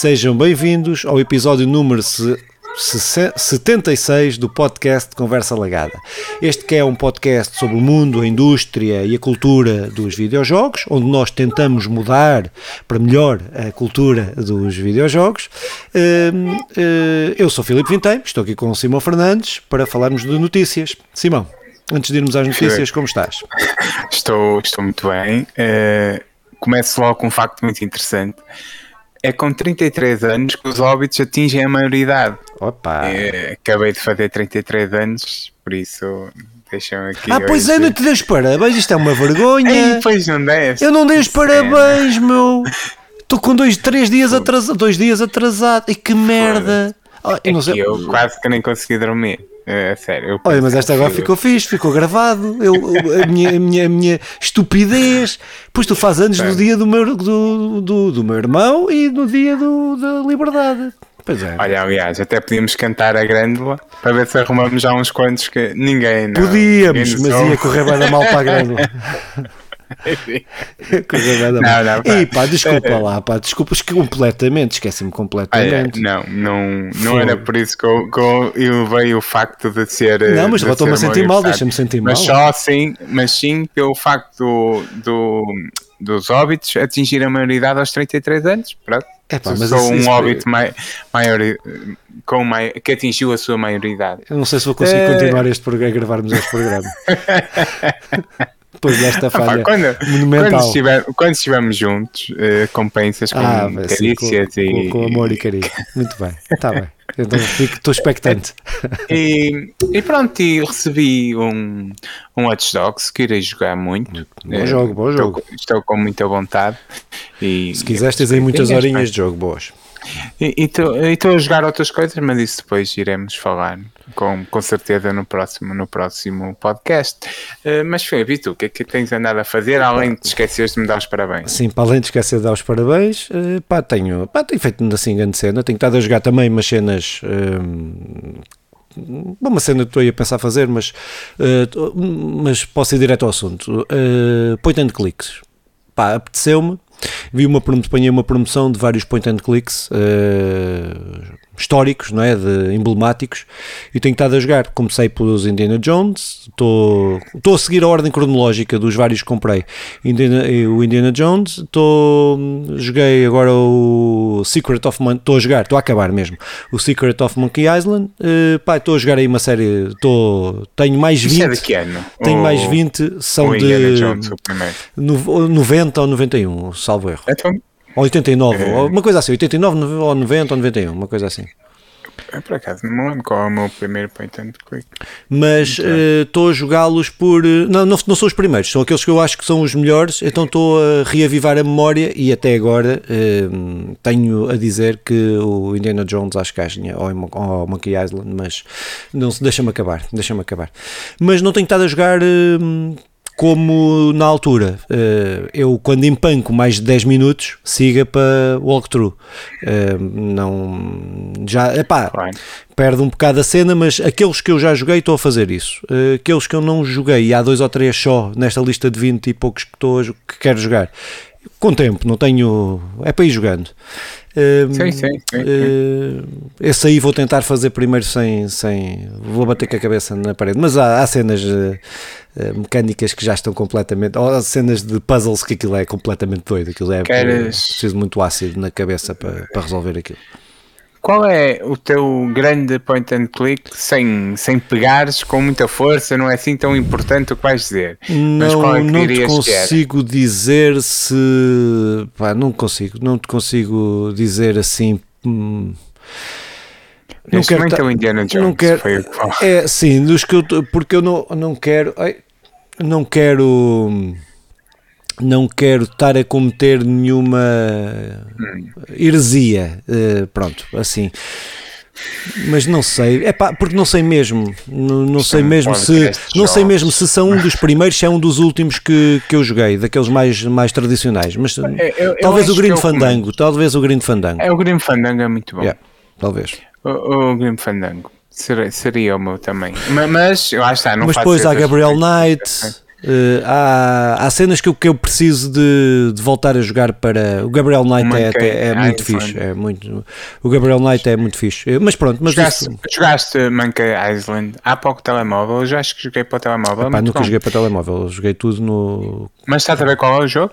Sejam bem-vindos ao episódio número 76 do podcast Conversa Lagada. Este que é um podcast sobre o mundo, a indústria e a cultura dos videojogos, onde nós tentamos mudar para melhor a cultura dos videojogos. Hum, hum, eu sou Filipe Vintém, estou aqui com o Simão Fernandes para falarmos de notícias. Simão, antes de irmos às notícias, como estás? Estou, estou muito bem. Uh, começo logo com um facto muito interessante. É com 33 anos que os óbitos atingem a maioridade. Opa! É, acabei de fazer 33 anos, por isso deixam aqui. Ah, pois é, não te dei os parabéns, isto é uma vergonha. Ei, pois não deste. Eu não dei os parabéns, meu. Estou com dois, três dias atrasado, dois dias atrasado. E que merda. Oh, eu, quase que nem consegui dormir. É, sério. Olha, mas esta agora ficou fixe, ficou gravado. Eu, a, minha, a, minha, a minha estupidez. Pois tu fazes anos no dia do meu, do, do, do meu irmão e no dia do, da liberdade. Pois é. Olha, aliás, até podíamos cantar a grândola para ver se arrumamos já uns quantos que ninguém. Não, Podíamos, ninguém mas ia correr bem mal para a grândola. Coisa não, não, pá. E pá, desculpa é, lá, pá, desculpa completamente, esqueci-me completamente. não, não, não era por isso que eu, que eu veio o facto de ser. Não, mas estou-me a sentir mal, deixa-me sentir mal. Mas só assim, mas sim pelo facto do, do, dos óbitos atingir a maioridade aos 33 anos. Pronto. É pá, mas sou um óbito mai, maior, com mai, que atingiu a sua maioridade. Eu não sei se vou conseguir é... continuar este, a gravarmos este programa. depois desta ah, falha quando, monumental. Quando, estiver, quando estivermos juntos, uh, compensas com ah, carícias sim, com, e... Com, amor e carinho. Muito bem, está bem. Então estou expectante. E, e, pronto, e recebi um, um Watch Dogs que irei jogar muito. Bom jogo, bom jogo. Estou, estou com muita vontade. E, Se quiseres, tens aí muitas horinhas de jogo boas. E estou a jogar outras coisas, mas isso depois iremos falar com, com certeza no próximo, no próximo podcast. Uh, mas Filipe, tu, o que é que tens andado a fazer além de esqueceres de me dar os parabéns? Sim, para além de esquecer de dar os parabéns, uh, pá, tenho, pá, tenho feito assim grande cena, tenho estado a jogar também umas cenas. Uh, uma cena que estou aí a pensar fazer, mas, uh, mas posso ir direto ao assunto. Uh, point and clicks. Pá, apeteceu-me. Vi uma, apanhei uma promoção de vários point and clicks. Uh, históricos, não é? De emblemáticos, e tenho estado a jogar. Comecei pelos Indiana Jones, estou, a seguir a ordem cronológica dos vários que comprei. Indiana, o Indiana Jones, estou, joguei agora o Secret of Monkey, estou a jogar, estou a acabar mesmo, o Secret of Monkey Island, uh, pá, estou a jogar aí uma série, estou, tenho mais 20. Isso é de que ano? Tenho o, mais 20, são de Jones, 90 ou 91, salvo erro. Então, ou 89, é. uma coisa assim, 89 ou 90 ou 91, uma coisa assim. É por acaso, não me lembro qual é o meu primeiro point and click. Mas estou uh, a jogá-los por. Não, não, não são os primeiros, são aqueles que eu acho que são os melhores, então estou a reavivar a memória e até agora uh, tenho a dizer que o Indiana Jones acho que ganha, ou, ou Monkey Island, mas não deixa-me acabar, deixa-me acabar. Mas não tenho estado a jogar. Uh, como na altura, eh, eu quando empanco mais de 10 minutos, siga para walkthrough. Eh, não, já, epá, perde um bocado a cena, mas aqueles que eu já joguei estou a fazer isso. Eh, aqueles que eu não joguei, e há dois ou três só nesta lista de 20 e poucos que, estou, que quero jogar. Com tempo, não tenho. É para ir jogando. Uh, sim, sim, sim, uh, esse aí vou tentar fazer primeiro sem, sem. Vou bater com a cabeça na parede. Mas há, há cenas uh, mecânicas que já estão completamente. Ou há cenas de puzzles que aquilo é completamente doido. Aquilo é Queres... preciso muito ácido na cabeça para, para resolver aquilo. Qual é o teu grande point and click sem, sem pegares com muita força? Não é assim tão importante o que vais dizer. Não, é não te consigo dizer se. Pá, não consigo, não te consigo dizer assim. Hum, não quero ta... o Indiana Jones não quero, foi o que É, sim, dos que eu, porque eu não, não quero. Ai, não quero não quero estar a cometer nenhuma heresia, uh, pronto, assim. Mas não sei, é pá, porque não sei mesmo, não, não sei mesmo se não sei mesmo se são um dos primeiros, se é um dos últimos que, que eu joguei, daqueles mais, mais tradicionais, mas eu, eu, talvez o Green Fandango, talvez o Green Fandango. É o Green Fandango é muito bom. Yeah, talvez. O, o Green Fandango seria, seria o meu também. Mas, mas lá está, não Mas depois há Gabriel Knight, Uh, há, há cenas que eu, que eu preciso de, de voltar a jogar para. O Gabriel Knight é, é, é, muito fixe. É muito, o Gabriel Knight é muito fixe. Mas pronto, mas jogaste, isso... jogaste Monkey Island há pouco telemóvel? Eu já acho que joguei para o telemóvel. Epá, nunca bom. joguei para o telemóvel, joguei tudo no. Mas está a ver qual é o jogo?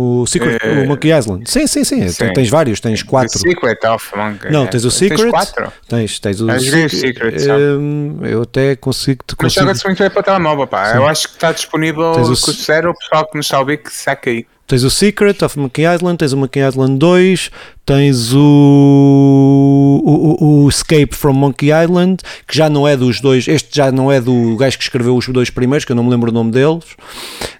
O Secret, uh, o Monkey Island. Sim, sim, sim, sim. Tens vários, tens quatro. O Secret of Monkey. Não, tens o Secret. Tens quatro? Tens, tens o, eu Secret. Um, eu até consigo te Mas joga-se muito bem para telemóvel, pá. Sim. Eu acho que está disponível tens o Cruzeiro, o pessoal que nos está a ouvir que saca aí. Tens o Secret of Monkey Island, tens o Monkey Island 2, tens o, o, o, Escape from Monkey Island, que já não é dos dois, este já não é do gajo que escreveu os dois primeiros, que eu não me lembro o nome deles.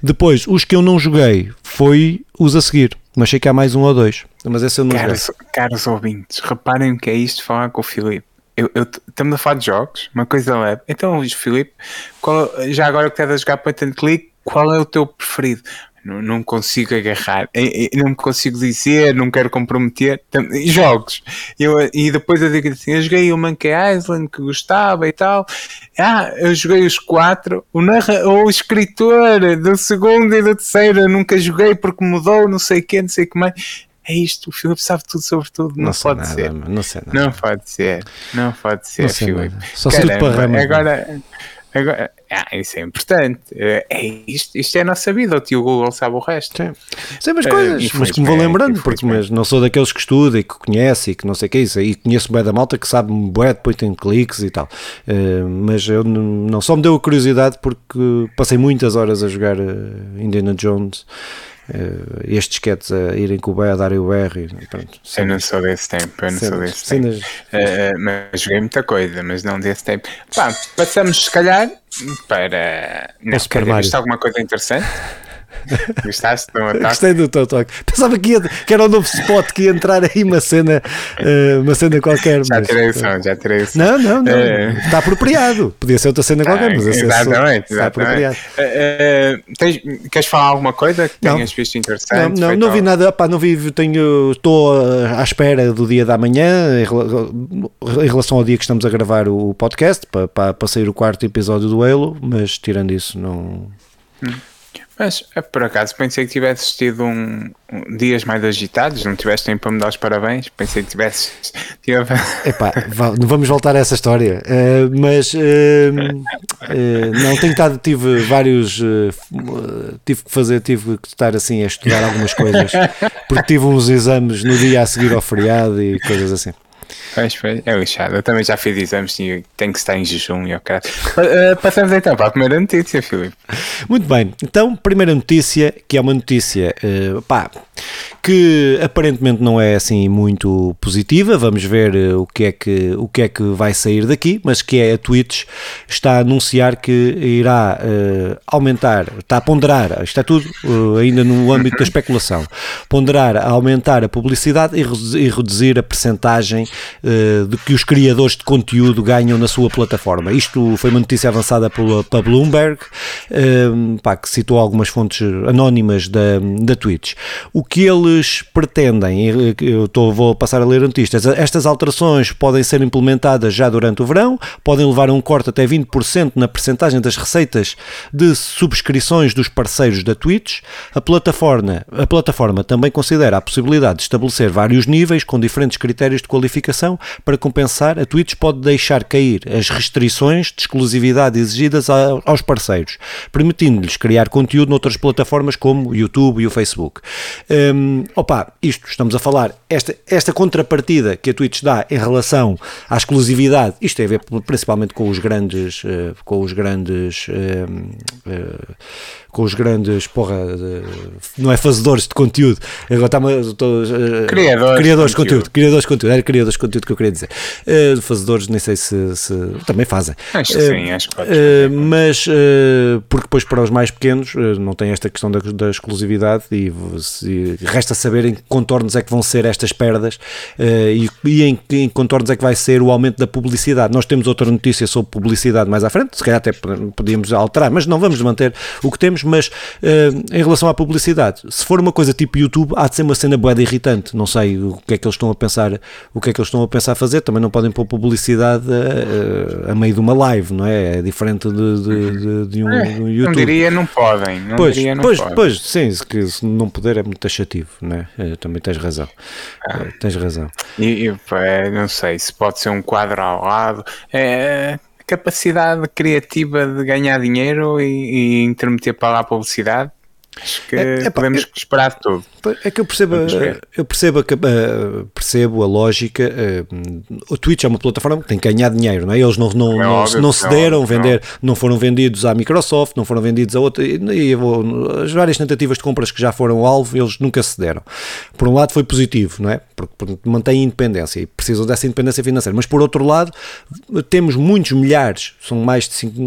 Depois, os que eu não joguei foi os a seguir, mas sei que há mais um ou dois, mas esse eu não caros, joguei. Caros ouvintes, reparem o que é isto falar com o Filipe. Eu, eu, estamos a falar de jogos, uma coisa leve. Então, Filipe, qual, já agora que estás a jogar point and click, qual é o teu preferido? Não, não consigo agarrar, não me consigo dizer, não quero comprometer. Jogos. Eu, e depois eu digo assim: eu joguei o Monkey Island que gostava e tal. Ah, eu joguei os quatro. O, narra, o escritor do segundo e do terceiro eu nunca joguei porque mudou, não sei o que, não sei o que mais é isto, o Filipe sabe tudo sobre tudo, não, não pode nada, ser. Não sei nada. Não pode ser, não pode ser, Filipe. Só Caramba, para agora, Agora, ah, isso é importante. É, é isto, isto é a nossa vida. O tio Google sabe o resto. Sim, Sei umas coisas, uh, mas que me vou lembrando, porque mas não sou daqueles que estuda e que conhece e que não sei o que é isso. E conheço bem da malta que sabe bué de point and clicks e tal. Uh, mas eu não só me deu a curiosidade porque passei muitas horas a jogar Indiana Jones uh, estes cats a irem com o B a darem o R. Pronto, eu não sou desse tempo, eu não cenas, sou desse cenas, tempo. Uh, mas joguei muita coisa, mas não desse tempo. Pá, passamos se calhar para. Não, Super Mario. alguma coisa interessante? Gostaste do ataque? Gostei do teu toque. Pensava que, ia, que era um novo spot que ia entrar aí uma cena, uh, uma cena qualquer. Já mas, tirei o som, já tirei o som. Não, não, não. Uh, está apropriado. Podia ser outra cena qualquer, mas esse Exatamente, está apropriado. Uh, tens, queres falar alguma coisa que tenhas visto interessante? Não, não, não vi nada. Pá, não vi, tenho, estou à espera do dia da manhã em relação ao dia que estamos a gravar o podcast para, para, para sair o quarto episódio do Halo, mas tirando isso, não. Hum. Mas, é, por acaso, pensei que tivesses tido um, um, dias mais agitados, não tiveste tempo para me dar os parabéns. Pensei que tivesses. Tive... Epá, vamos voltar a essa história. Uh, mas, uh, uh, não, tenho estado, tive vários. tive que fazer, tive que estar assim a estudar algumas coisas, porque tive uns exames no dia a seguir ao feriado e coisas assim. Pois, pois, é lixado. Eu também já fiz exames e tenho que estar em jejum e o cara. Uh, passamos então para a primeira notícia, Filipe. Muito bem. Então, primeira notícia, que é uma notícia, uh, pá, que aparentemente não é assim muito positiva. Vamos ver uh, o que é que o que é que vai sair daqui, mas que é a Twitch está a anunciar que irá uh, aumentar, está a ponderar, está tudo uh, ainda no âmbito da especulação, ponderar a aumentar a publicidade e, reduzir a percentagem de que os criadores de conteúdo ganham na sua plataforma. Isto foi uma notícia avançada pela, pela Bloomberg, pá, que citou algumas fontes anónimas da, da Twitch. O que eles pretendem, eu estou, vou passar a ler notícias, estas alterações podem ser implementadas já durante o verão, podem levar a um corte até 20% na percentagem das receitas de subscrições dos parceiros da Twitch. A plataforma, a plataforma também considera a possibilidade de estabelecer vários níveis com diferentes critérios de qualificação para compensar. A Twitch pode deixar cair as restrições de exclusividade exigidas aos parceiros, permitindo-lhes criar conteúdo noutras plataformas como o YouTube e o Facebook. Um, opa, isto estamos a falar, esta, esta contrapartida que a Twitch dá em relação à exclusividade, isto tem a ver principalmente com os grandes, uh, com os grandes uh, uh, com os grandes, porra, não é fazedores de conteúdo, agora está uh, criadores, criadores de conteúdo, criadores de conteúdo, era criadores de conteúdo que eu queria dizer. Uh, fazedores, nem sei se, se também fazem. Acho que uh, sim, acho que pode. mas, porque depois para os mais pequenos não tem esta questão da, da exclusividade e, e resta saber em que contornos é que vão ser estas perdas e, e em que contornos é que vai ser o aumento da publicidade. Nós temos outra notícia sobre publicidade mais à frente, se calhar até podíamos alterar, mas não vamos manter o que temos, mas uh, em relação à publicidade, se for uma coisa tipo YouTube, há de ser uma cena boeda irritante, não sei o que é que eles estão a pensar, o que é que eles estão a pensar fazer, também não podem pôr publicidade a, a meio de uma live, não é? É diferente de, de, de, de um, é, um, YouTube. Não diria não podem, não pois, diria não pois, podem. Pois, sim, que se não puder é muito taxativo, não é? é também tens razão, ah. tens razão. E, e, não sei, se pode ser um quadro ao lado, é capacidade criativa de ganhar dinheiro e, e intermeter para lá a publicidade Acho que é, é, podemos é, esperar tudo. É que eu percebo, eu percebo, uh, percebo a lógica. Uh, o Twitch é uma plataforma que tem que ganhar dinheiro, não é? Eles não, não, é não, óbvio, não cederam, vender, não. não foram vendidos à Microsoft, não foram vendidos a outra. E, e as várias tentativas de compras que já foram alvo, eles nunca cederam. Por um lado foi positivo, não é? Porque, porque mantém independência e precisam dessa independência financeira. Mas por outro lado, temos muitos milhares, são mais de cinco,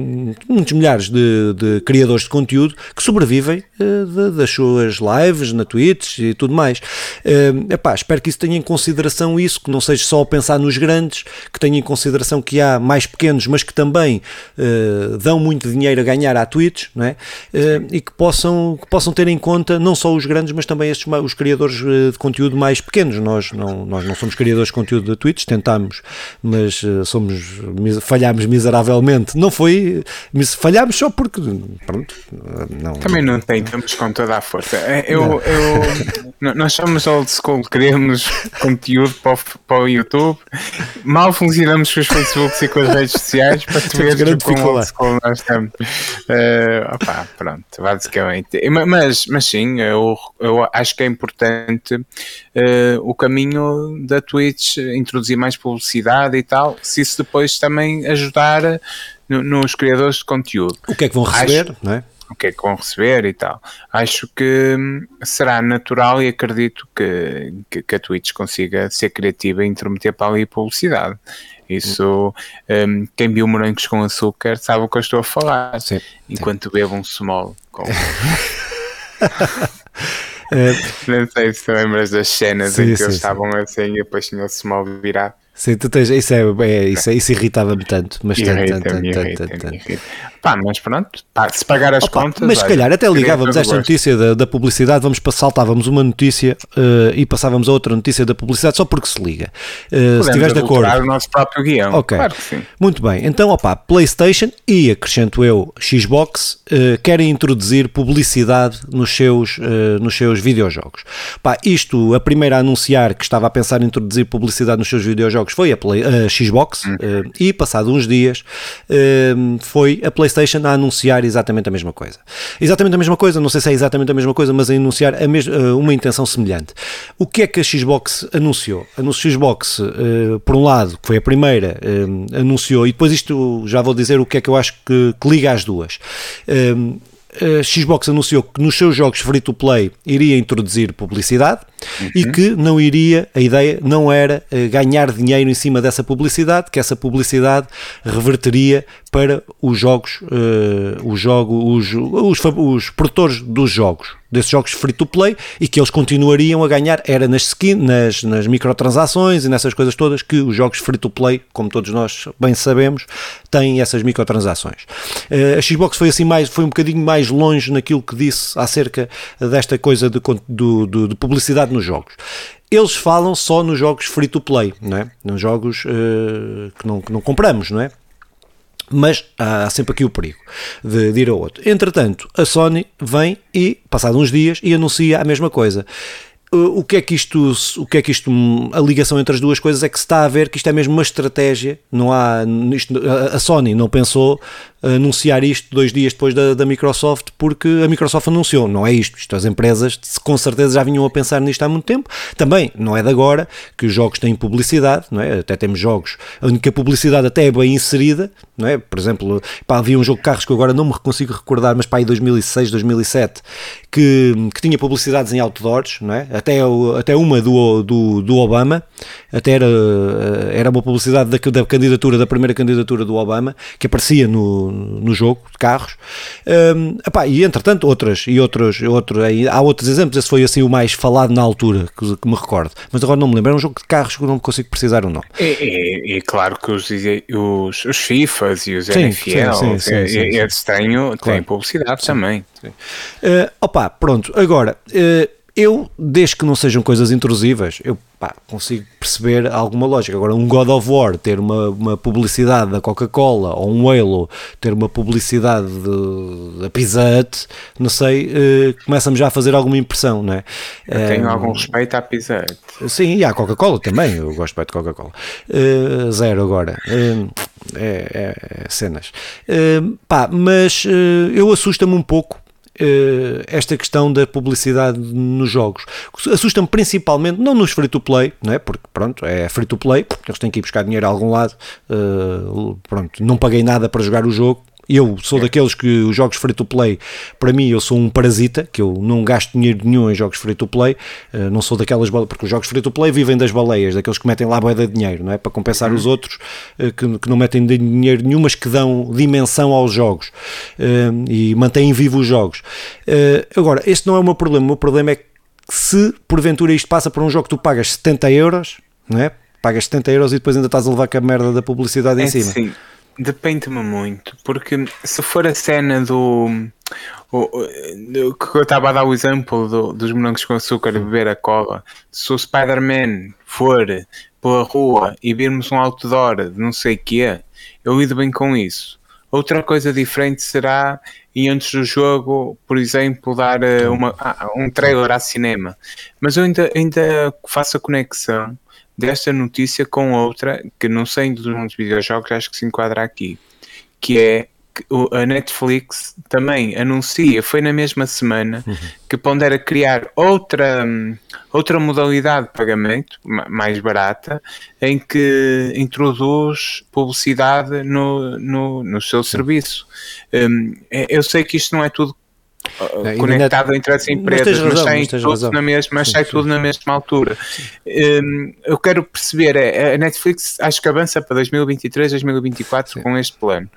muitos milhares de, de criadores de conteúdo que sobrevivem. De, das suas lives na Twitch e tudo mais. Uh, epá, espero que isso tenha em consideração isso, que não seja só pensar nos grandes, que tenha em consideração que há mais pequenos, mas que também uh, dão muito dinheiro a ganhar à Twitch, não é? Uh, e que possam, que possam ter em conta não só os grandes, mas também estes, os criadores de conteúdo mais pequenos. Nós não, nós não somos criadores de conteúdo da Twitch, tentamos, mas somos, falhámos miseravelmente. Não foi, falhámos só porque, pronto, não, também não tem, com toda a força. É, eu, eu, nós somos old school, queremos conteúdo para o, para o YouTube, mal funcionamos com os Facebooks e com as redes sociais para tu veres como old school nós estamos. Uh, opa, pronto, basicamente. Mas, mas sim, eu, eu acho que é importante uh, o caminho da Twitch, introduzir mais publicidade e tal, se isso depois também ajudar nos criadores de conteúdo. O que é que vão receber, acho, não é? O que é que vão receber e tal. Acho que hum, será natural e acredito que, que, que a Twitch consiga ser criativa e intermeter para ali publicidade. Isso, um, quem viu morangos com açúcar sabe o que eu estou a falar. Sim, enquanto sim. bebo um small com. Não sei se lembras das cenas sim, em que sim, eles estavam assim e depois tinha o small virado. Sim, tu tens, isso, é, é isso, é, isso irritava-me tanto, mas tanto, tanto, tanto, tanto, tanto. Pá, mas pronto, pá, se pagar as Opa, contas. Mas se calhar até ligávamos esta notícia da, da, publicidade, vamos saltávamos uma notícia uh, e passávamos a outra notícia da publicidade só porque se liga. Uh, se estiveres de acordo. o nosso próprio guião. Ok. Claro que sim. Muito bem. Então, opa, PlayStation e acrescento eu, Xbox, uh, querem introduzir publicidade nos seus, nos seus videojogos. Pá, isto, a primeira a anunciar que estava a pensar em introduzir publicidade nos seus videojogos foi a, Play, a Xbox uhum. e, passado uns dias, foi a PlayStation PlayStation a anunciar exatamente a mesma coisa. Exatamente a mesma coisa, não sei se é exatamente a mesma coisa, mas a anunciar a eh, uma intenção semelhante. O que é que a Xbox anunciou? A Xbox, uh, por um lado, que foi a primeira, uh, anunciou, e depois isto já vou dizer o que é que eu acho que, que liga as duas. Uh, a Xbox anunciou que nos seus jogos free to play iria introduzir publicidade uhum. e que não iria, a ideia não era ganhar dinheiro em cima dessa publicidade, que essa publicidade reverteria para os jogos, uh, os, jogo, os, os, os produtores dos jogos, desses jogos free to play e que eles continuariam a ganhar era nas skin, nas, nas microtransações e nessas coisas todas que os jogos free to play, como todos nós bem sabemos, têm essas microtransações. Uh, a Xbox foi assim mais, foi um bocadinho mais longe naquilo que disse acerca desta coisa de, de publicidade nos jogos eles falam só nos jogos free to play, não é? Nos jogos uh, que, não, que não compramos, não é? mas há sempre aqui o perigo de, de ir a outro. Entretanto, a Sony vem e, passados uns dias, e anuncia a mesma coisa o que é que isto, o que é que isto, a ligação entre as duas coisas é que se está a ver que isto é mesmo uma estratégia, não há, isto, a Sony não pensou anunciar isto dois dias depois da, da, Microsoft, porque a Microsoft anunciou, não é isto. Isto as empresas com certeza já vinham a pensar nisto há muito tempo. Também não é de agora que os jogos têm publicidade, não é? Até temos jogos onde a publicidade até é bem inserida, não é? Por exemplo, pá, havia um jogo de carros que agora não me consigo recordar, mas para em 2006, 2007, que, que tinha publicidades em outdoors, não é? Até, até uma do, do, do Obama, até era, era uma publicidade da, da candidatura, da primeira candidatura do Obama, que aparecia no, no jogo de carros. Um, epá, e entretanto, outras, e outros, aí, há outros exemplos, esse foi assim o mais falado na altura, que, que me recordo. Mas agora não me lembro, é um jogo de carros que eu não consigo precisar o nome. É, é, é claro que os, os, os FIFAs e os sim, NFL, sim, sim, é, sim, sim, sim. têm, claro. têm publicidade também. Uh, opa, pronto, agora... Uh, eu, desde que não sejam coisas intrusivas, eu pá, consigo perceber alguma lógica. Agora, um God of War ter uma, uma publicidade da Coca-Cola ou um Halo ter uma publicidade da Pizza Hut, não sei, uh, começa-me já a fazer alguma impressão, não é? Eu tenho uh, algum respeito à Pizza Hut. Sim, e à Coca-Cola também, eu gosto bem de Coca-Cola. Uh, zero agora. É, é, é, cenas. pá, mas eu assusta-me um pouco uh, esta questão da publicidade nos jogos. Assusta-me principalmente, não nos free-to-play, não é? porque pronto, é free-to-play, eles têm que ir buscar dinheiro a algum lado, uh, pronto, não paguei nada para jogar o jogo, eu sou é. daqueles que os jogos free to play, para mim, eu sou um parasita, que eu não gasto dinheiro nenhum em jogos free to play, uh, não sou daquelas porque os jogos free to play vivem das baleias, daqueles que metem lá boa de dinheiro, não é? Para compensar uhum. os outros uh, que, que, não metem dinheiro nenhum, mas que dão dimensão aos jogos uh, e mantêm vivos os jogos. agora, este não é o meu problema, o meu problema é que se porventura isto passa por um jogo que tu pagas 70 euros, não é? Pagas 70 euros e depois ainda estás a levar com a merda da publicidade é em cima. Sim Depende-me muito, porque se for a cena do. O, o, que eu estava a dar o exemplo do, dos morangos com açúcar beber a cola, se o Spider-Man for pela rua e virmos um outdoor de não sei o que eu lido bem com isso. Outra coisa diferente será, e antes do jogo, por exemplo, dar eh, uma, ah, um trailer a cinema. Mas eu ainda, ainda faço a conexão desta notícia com outra que não sei dos muitos videojogos, acho que se enquadra aqui, que é que a Netflix também anuncia, foi na mesma semana, uhum. que pondera criar outra, outra modalidade de pagamento, mais barata, em que introduz publicidade no, no, no seu serviço. Um, é, eu sei que isto não é tudo Uh, conectado entre as empresas, mas, razão, mas, tudo, razão. na mesma, mas sai tudo na mesma altura. Um, eu quero perceber, é, a Netflix acho que avança para 2023, 2024 Sim. com este plano.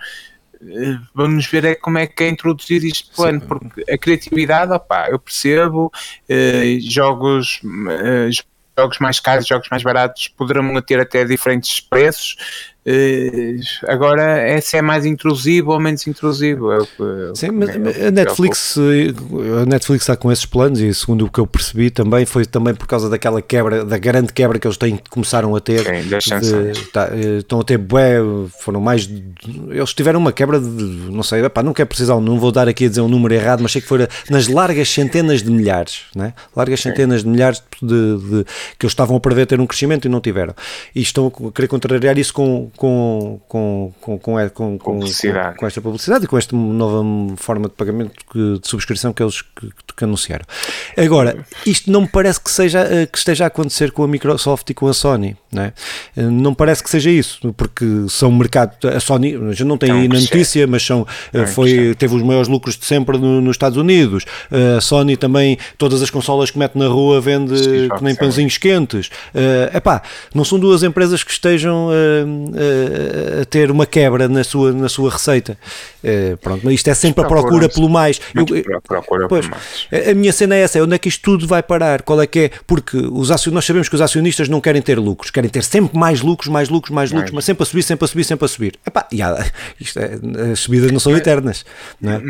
Uh, vamos ver é como é que é introduzir este plano, Sim. porque a criatividade, opá, eu percebo, uh, jogos, uh, jogos mais caros, jogos mais baratos poderão ter até diferentes preços, Uh, agora, essa é mais intrusivo ou menos intrusivo? É o que, é Sim, mas a Netflix, a Netflix está com esses planos e segundo o que eu percebi também foi também por causa daquela quebra, da grande quebra que eles têm, começaram a ter. Sim, das de, tá, eh, estão a ter bué, foram mais, eles tiveram uma quebra de, não sei, epá, não quero precisar, não vou dar aqui a dizer um número errado, mas sei que foi nas largas centenas de milhares, né? largas centenas Sim. de milhares de, de, que eles estavam a prever ter um crescimento e não tiveram. E estão a querer contrariar isso com com, com, com, com, com, com, com, esta publicidade e com esta nova forma de pagamento de subscrição que eles que, que anunciaram. Agora, isto não me parece que, seja, eh, que esteja a acontecer com a Microsoft e com a Sony, não, é? Eh, não parece que seja isso, porque são mercado, a Sony, já não tem aí na notícia, mas são, eh, foi, teve os maiores lucros de sempre no, nos Estados Unidos, a Sony também, todas as consolas que mete na rua vende Sim, que nem pãozinhos quentes, é epá, não são duas empresas que estejam a ter uma quebra na sua, na sua receita. Uh, pronto, mas isto é sempre a procura pelo mais. Eu, procura pois, mais. A minha cena é essa, é onde é que isto tudo vai parar? Qual é que é? Porque os nós sabemos que os acionistas não querem ter lucros, querem ter sempre mais lucros, mais lucros, mais lucros, mas sempre a subir, sempre a subir, sempre a subir. Epá, yeah, isto é, as subidas não são eternas. Não é?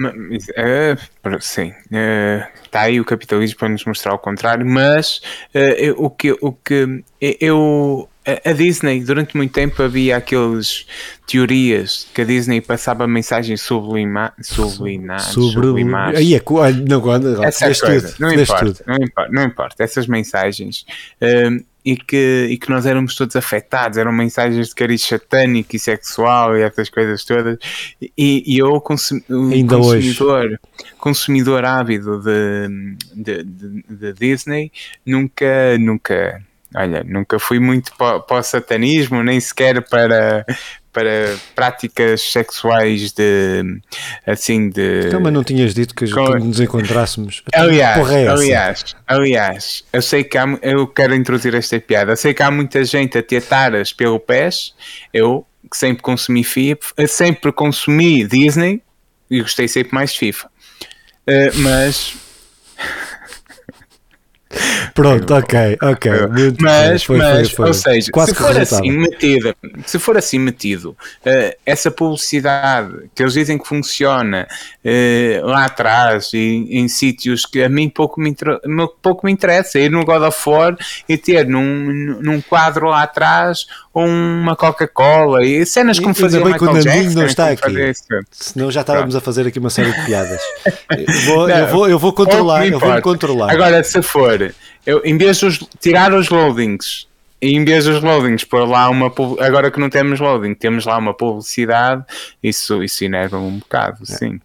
é sim, é, está aí o capitalismo para nos mostrar o contrário, mas é, o que, o que eu a Disney, durante muito tempo havia aquelas teorias que a Disney passava mensagens sublima, subliminares, Sobre, sublimares. Aí é, não, não, Essa coisa, não, importa, não, importa, não importa, essas mensagens um, e, que, e que nós éramos todos afetados, eram mensagens de cariz satânico e sexual e essas coisas todas e, e eu consum, Ainda consumidor hoje. consumidor ávido de, de, de, de Disney nunca, nunca Olha, nunca fui muito para, para o satanismo, nem sequer para, para práticas sexuais de assim de. Então, mas não tinhas dito que Com... nos encontrássemos. Aliás, é aliás, aliás, eu sei que há, eu quero introduzir esta piada. Eu sei que há muita gente a ter taras pelo PES. Eu que sempre consumi FIFA, sempre consumi Disney e gostei sempre mais de FIFA. Uh, mas Pronto, ok, ok. Muito mas, foi, mas foi, foi. ou seja, Quase se for, assim metido, se for assim metido, uh, essa publicidade que eles dizem que funciona uh, lá atrás e em sítios que a mim pouco me, pouco me interessa, ir no God of War e ter num, num quadro lá atrás uma Coca-Cola e cenas como fazer bem Michael que o Jackson, não está aqui. Senão já estávamos Pronto. a fazer aqui uma série de piadas. Eu vou, não, eu vou, eu vou controlar, eu vou controlar. Agora, se for, eu, em vez de tirar os loadings e em vez dos loadings pôr lá uma agora que não temos loading, temos lá uma publicidade, isso, isso inerva um bocado, é. sim.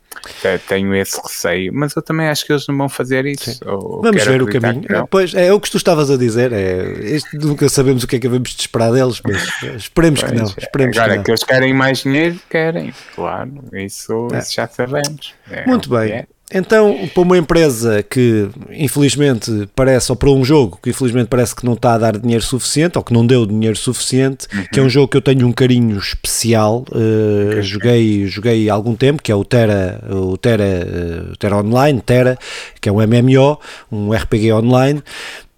Tenho esse receio, mas eu também acho que eles não vão fazer isso. Vamos ver o caminho. Pois é, é o que tu estavas a dizer. É, este, nunca sabemos o que é que devemos de esperar deles, mas esperemos pois, que não. Esperemos agora que, não. que eles querem mais dinheiro, querem, claro, isso, é. isso já sabemos. É, Muito bem. Então, para uma empresa que infelizmente parece, ou para um jogo que infelizmente parece que não está a dar dinheiro suficiente, ou que não deu dinheiro suficiente, uhum. que é um jogo que eu tenho um carinho especial, uh, joguei, joguei há algum tempo, que é o Terra, o Terra, uh, Terra Online, Terra, que é um MMO, um RPG online,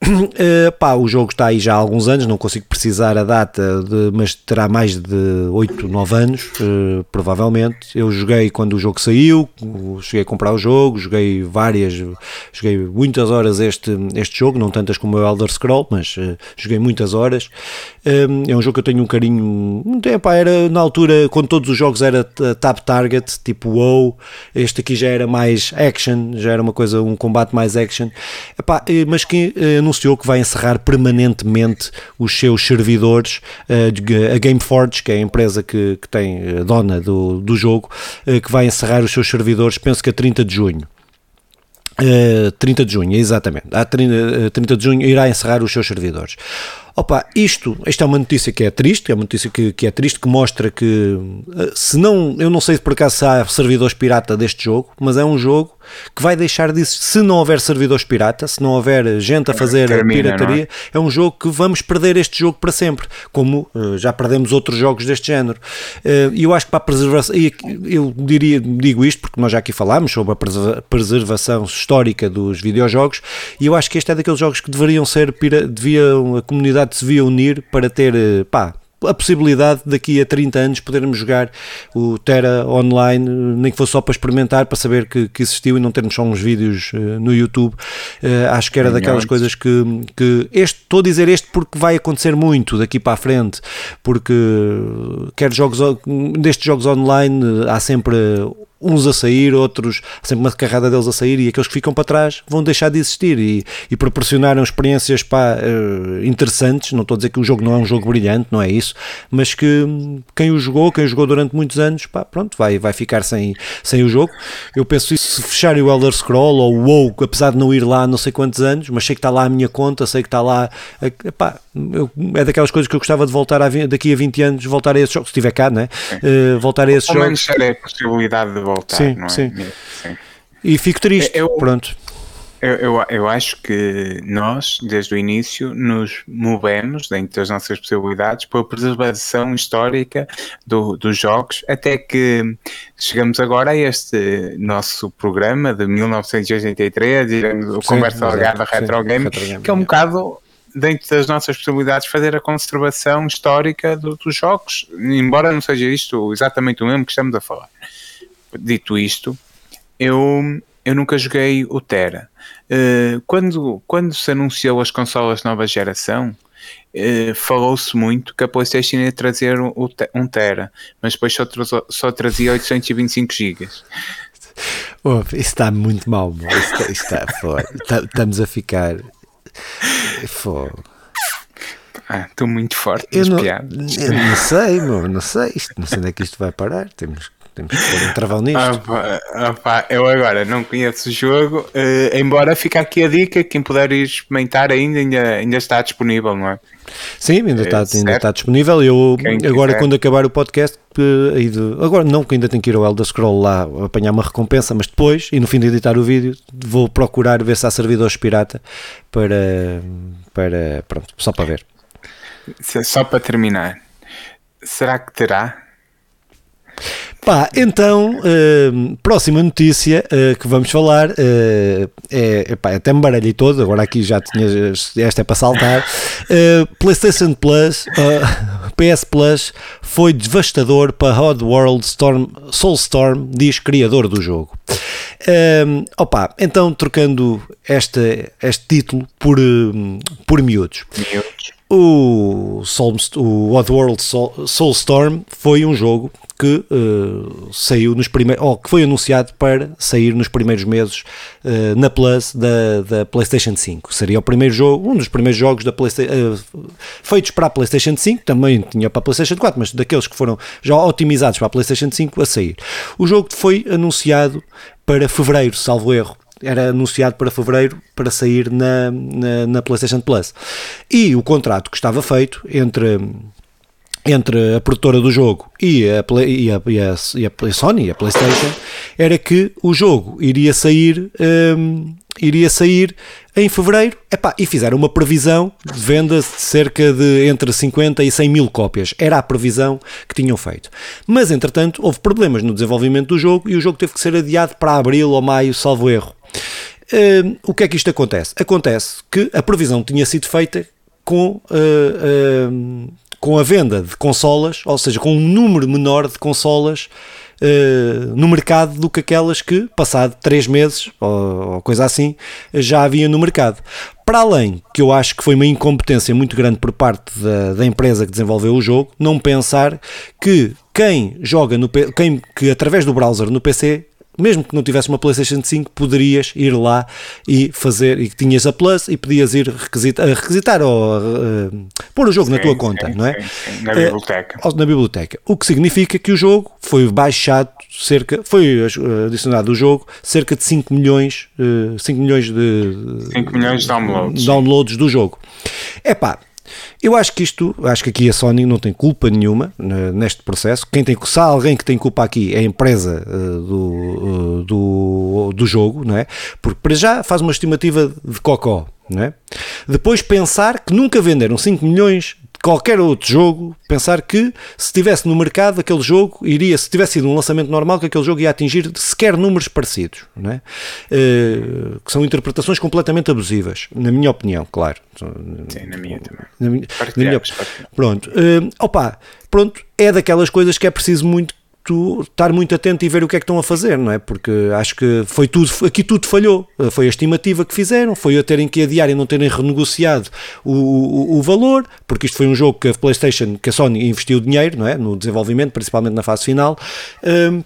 Uh, pá, o jogo está aí já há alguns anos, não consigo precisar a data, de, mas terá mais de 8, 9 anos, uh, provavelmente. Eu joguei quando o jogo saiu, cheguei a comprar o jogo, joguei várias, joguei muitas horas este, este jogo, não tantas como o Elder Scroll, mas uh, joguei muitas horas. É um jogo que eu tenho um carinho. Epá, era na altura, quando todos os jogos era tap target, tipo WoW, este aqui já era mais action, já era uma coisa, um combate mais action, Epá, mas que anunciou que vai encerrar permanentemente os seus servidores. Uh, a Gameforge, que é a empresa que, que tem a dona do, do jogo, que vai encerrar os seus servidores, penso que a 30 de junho. Uh, 30 de junho, exatamente. A 30, 30 de junho irá encerrar os seus servidores. Opa, isto, isto é uma notícia que é triste, é uma notícia que, que é triste, que mostra que, se não, eu não sei se por acaso se há servidores pirata deste jogo, mas é um jogo que vai deixar disso, se não houver servidores pirata, se não houver gente a fazer Termina, pirataria, é? é? um jogo que vamos perder este jogo para sempre, como uh, já perdemos outros jogos deste género. Uh, e eu acho que para a preservação, e eu diria, digo isto porque nós já aqui falámos sobre a preservação histórica dos videojogos, e eu acho que este é daqueles jogos que deveriam ser, deviam, a comunidade se devia unir para ter, eh, pá, a possibilidade daqui a 30 anos podermos jogar o Terra online, nem que fosse só para experimentar, para saber que, que existiu e não termos só uns vídeos uh, no YouTube. Uh, acho que era daquelas coisas que, que este, estou a dizer este porque vai acontecer muito daqui para a frente, porque quer jogos destes jogos online há sempre uns a sair, outros, sempre uma carrada deles a sair, e aqueles que ficam para trás vão deixar de existir e, e proporcionaram experiências pá, uh, interessantes. Não estou a dizer que o jogo não é um jogo brilhante, não é isso, mas que quem o jogou, quem o jogou durante muitos anos, pá, pronto, vai, vai ficar sem, sem o jogo. Eu penso isso, se fecharem o Elder Scroll ou o WoW, apesar de não ir lá não sei quantos anos, mas sei que está lá a minha conta, sei que está lá, pá, eu, é daquelas coisas que eu gostava de voltar a, daqui a 20 anos, voltar a esses jogos, se estiver cá, né? Uh, voltar a esses Ao jogos. Menos a possibilidade de voltar, sim, não é? Sim. sim. E fico triste, eu, pronto. Eu, eu, eu, acho que nós, desde o início, nos movemos dentro das nossas possibilidades para a preservação histórica do, dos jogos, até que chegamos agora a este nosso programa de 1983, o Conversa Algada Retro Game, que é um bocado dentro das nossas possibilidades, fazer a conservação histórica do, dos jogos, embora não seja isto exatamente o mesmo que estamos a falar. Dito isto, eu, eu nunca joguei o Terra. Uh, quando, quando se anunciou as consolas nova geração, uh, falou-se muito que a PlayStation ia trazer um, um Tera, mas depois só, só trazia 825 GB. Oh, isso está muito mal, isso está, está, tá, estamos a ficar. Fogo. Ah, estou muito forte eu não, eu não sei, meu, não sei, isto, não sei onde é que isto vai parar. Temos Temos que pôr um travão nisto. Opa, opa, eu agora não conheço o jogo, uh, embora fique aqui a dica, quem puder ir experimentar ainda, ainda, ainda está disponível, não é? Sim, ainda, está, é, ainda está disponível. Eu agora, quando acabar o podcast, uh, agora não, que ainda tenho que ir ao Elder Scroll lá apanhar uma recompensa, mas depois, e no fim de editar o vídeo, vou procurar ver se há servidores pirata para, para pronto, só para ver. Só para terminar, será que terá? Pá, então, uh, próxima notícia uh, que vamos falar uh, é, epá, até me baralhei todo, agora aqui já tinha, esta é para saltar. PlayStation Plus, PS Plus foi devastador para Odd World Storm, Soulstorm, diz criador do jogo. Um, opa, então trocando este, este título por, por miúdos. Miúdos. O, Soul, o Oddworld Soul, Soulstorm foi um jogo que uh, saiu nos primeiros, ou que foi anunciado para sair nos primeiros meses uh, na Plus da, da PlayStation 5. Seria o primeiro jogo, um dos primeiros jogos da PlayStation, uh, feitos para a PlayStation 5, também tinha para a PlayStation 4, mas daqueles que foram já otimizados para a PlayStation 5 a sair. O jogo foi anunciado para fevereiro, salvo erro era anunciado para fevereiro para sair na, na, na, PlayStation Plus. E o contrato que estava feito entre entre a produtora do jogo e a, Play, e, a, e, a, e a, Sony, a PlayStation, era que o jogo iria sair, um, iria sair em fevereiro epá, e fizeram uma previsão de venda de cerca de entre 50 e 100 mil cópias. Era a previsão que tinham feito. Mas, entretanto, houve problemas no desenvolvimento do jogo e o jogo teve que ser adiado para abril ou maio, salvo erro. Um, o que é que isto acontece? Acontece que a previsão tinha sido feita com uh, uh, com a venda de consolas, ou seja, com um número menor de consolas uh, no mercado do que aquelas que, passado três meses ou, ou coisa assim, já havia no mercado. Para além, que eu acho que foi uma incompetência muito grande por parte da, da empresa que desenvolveu o jogo, não pensar que quem joga no quem que através do browser no PC mesmo que não tivesse uma PlayStation 5, poderias ir lá e fazer, e tinhas a Plus e podias ir requisitar, requisitar ou uh, pôr o jogo sim, na tua conta, sim, não é? Sim, na biblioteca. Uh, na biblioteca. O que significa que o jogo foi baixado cerca, foi adicionado o jogo cerca de 5 milhões, uh, 5 milhões de 5 milhões de downloads, downloads do jogo. É pá, eu acho que isto, acho que aqui a Sony não tem culpa nenhuma neste processo. Quem tem, se há alguém que tem culpa aqui é a empresa uh, do, uh, do, do jogo, não é? Porque para já faz uma estimativa de cocó, é? Depois pensar que nunca venderam 5 milhões qualquer outro jogo, pensar que se estivesse no mercado aquele jogo iria, se tivesse sido um lançamento normal, que aquele jogo ia atingir sequer números parecidos, não é? Uh, que são interpretações completamente abusivas, na minha opinião, claro. Sim, na minha também. Na minha, na minha, pronto, uh, opa, pronto, é daquelas coisas que é preciso muito tu estar muito atento e ver o que é que estão a fazer, não é? Porque acho que foi tudo, aqui tudo falhou. Foi a estimativa que fizeram, foi a terem que adiar e não terem renegociado o, o, o, valor, porque isto foi um jogo que a PlayStation, que a Sony investiu dinheiro, não é? No desenvolvimento, principalmente na fase final. Um,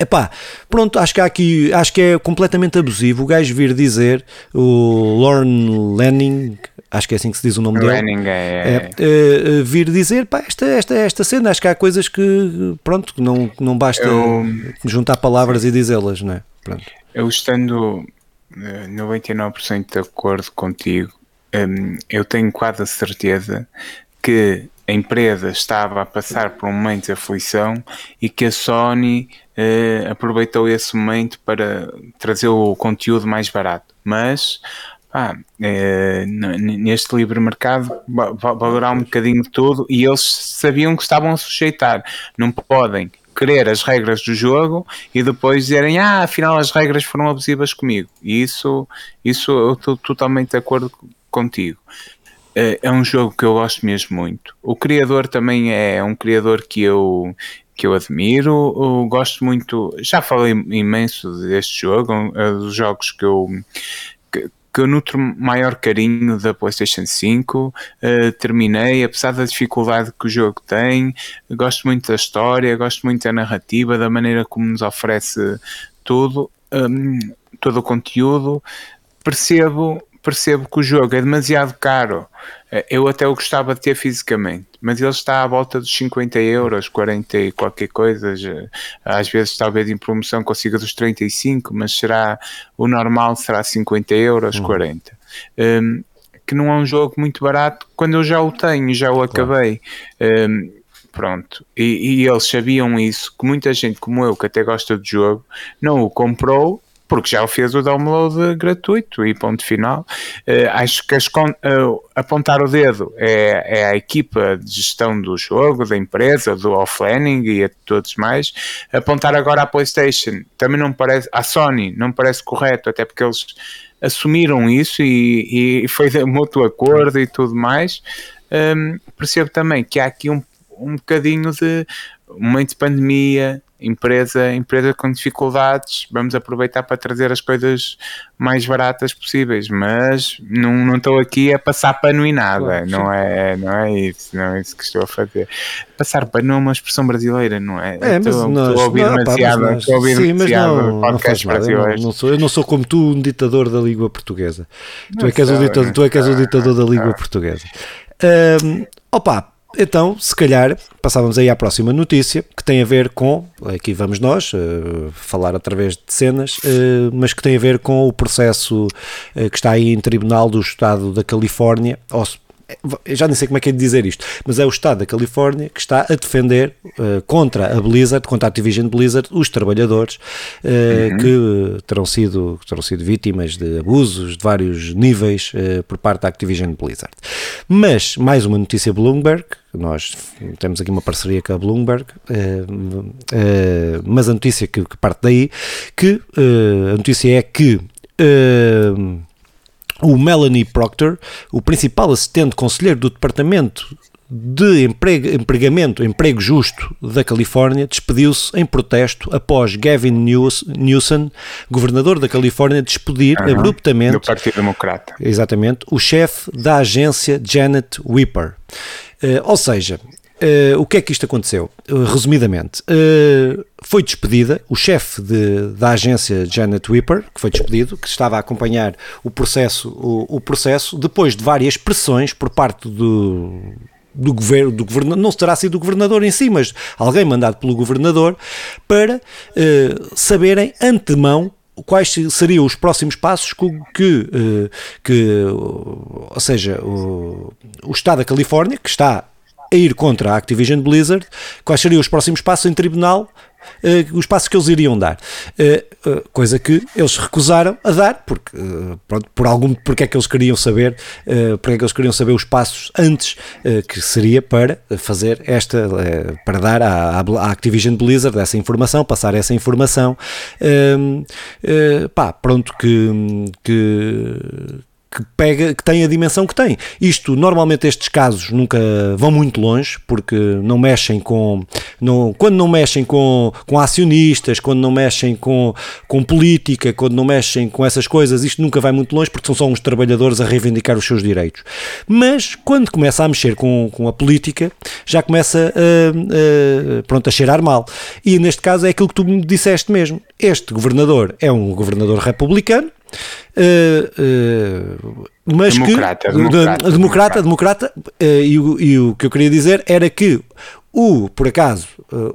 Epá, pronto, acho que há aqui, acho que é completamente abusivo o gajo vir dizer, o Lorne Lanning, acho que é assim que se diz o nome Lanning, dele, é, é, é, vir dizer, pá, esta, esta, esta cena, acho que há coisas que, pronto, não, não basta eu, juntar palavras e dizê-las, não é? Pronto. Eu estando 99% eh, de acordo contigo, hum, eu tenho quase a certeza que a empresa estava a passar por um momento de aflição e que a Sony eh, aproveitou esse momento para trazer o conteúdo mais barato. Mas ah, eh, neste livre mercado valorar um bocadinho de tudo e eles sabiam que estavam a sujeitar. Não podem querer as regras do jogo e depois dizerem ah, afinal as regras foram abusivas comigo. E isso, isso eu estou totalmente de acordo contigo. Eh, é um jogo que eu gosto mesmo muito. O criador também é um criador que eu, que eu admiro. Eu gosto muito, já falei imenso deste jogo, é dos jogos que eu, que, eu nutro maior carinho da PlayStation 5. Uh, eh, terminei, apesar da dificuldade que o jogo tem, gosto muito da história, gosto muito da narrativa, da maneira como nos oferece tudo, um, todo o conteúdo. Percebo percebo que o jogo é demasiado caro. Eh, eu até o gostava de ter fisicamente, mas ele está à volta dos 50 euros, 40 e qualquer coisa. Às vezes, talvez em promoção consiga dos 35, mas será o normal será 50 euros, uhum. 40. Um, que não é um jogo muito barato quando eu já o tenho, já o acabei. Um, pronto. E, e, eles sabiam isso, que muita gente como eu, que até gosta do jogo, não o comprou porque já fez o download gratuito e ponto final. Uh, acho que as, uh, apontar o dedo é, é, a equipa de gestão do jogo, da empresa, do offlaning e a todos mais. Apontar agora à PlayStation também não parece, à Sony não parece correto, até porque eles assumiram isso e, e foi de mútuo acordo e tudo mais. Um, percebo também que há aqui um, um bocadinho de momento de pandemia, empresa, empresa com dificuldades, vamos aproveitar para trazer as coisas mais baratas possíveis, mas não, não estou aqui a passar pano em nada, claro, não, é, não é isso, não é isso que estou a fazer. Passar pano é uma expressão brasileira, não é? É, mas estou, nós, estou a ouvir demasiado, estou a ouvir sim, mas não, eu não, não, sou, eu não sou como tu, um ditador da língua portuguesa. Tu é, que és o ditador, tu é que és o ditador da língua portuguesa. Um, opa, então, se calhar, passávamos aí à próxima notícia, que tem a ver com, aqui vamos nós, uh, falar através de cenas, uh, mas que tem a ver com o processo uh, que está aí em tribunal do Estado da Califórnia, ou já nem sei como é que é de dizer isto, mas é o Estado da Califórnia que está a defender uh, contra a Blizzard, contra a Activision Blizzard, os trabalhadores uh, uhum. que terão sido, que terão sido vítimas de abusos de vários níveis uh, por parte da Activision Blizzard. Mas, mais uma notícia Bloomberg, nós temos aqui uma parceria com a Bloomberg, mas a notícia que, que parte daí, que a notícia é que o Melanie Proctor, o principal assistente conselheiro do Departamento de emprego, empregamento, emprego justo da Califórnia, despediu-se em protesto após Gavin Newsom, governador da Califórnia, despedir uhum, abruptamente do Partido Democrata. Exatamente, o chefe da agência Janet Whipper. Uh, ou seja, Uh, o que é que isto aconteceu? Uh, resumidamente, uh, foi despedida o chefe de, da agência Janet Whipper, que foi despedido, que estava a acompanhar o processo, o, o processo depois de várias pressões por parte do, do governo, do governador, não terá sido o governador em si, mas alguém mandado pelo governador para saberem antemão quais seriam os próximos passos que, que ou seja, o, o Estado da Califórnia, que está a ir contra a Activision Blizzard, quais seriam os próximos passos em tribunal, uh, os passos que eles iriam dar. Uh, uh, coisa que eles recusaram a dar, porque, pronto, por algum, porque é que eles queriam saber, porque é que eles queriam saber os passos antes, que seria para fazer esta, para dar à, à, Activision Blizzard essa informação, passar essa informação, pá, pronto, que, que que pega, que tem a dimensão que tem. Isto, normalmente estes casos nunca vão muito longe, porque não mexem com, não, quando não mexem com, com acionistas, quando não mexem com, com política, quando não mexem com essas coisas, isto nunca vai muito longe, porque são só uns trabalhadores a reivindicar os seus direitos. Mas, quando começa a mexer com, com a política, já começa a, a, pronto, a cheirar mal. E neste caso é aquilo que tu me disseste mesmo. Este governador é um governador republicano, Uh, mas democrata, que democrata, democrata, democrata uh, e, o, e, o, que eu queria dizer era que o por acaso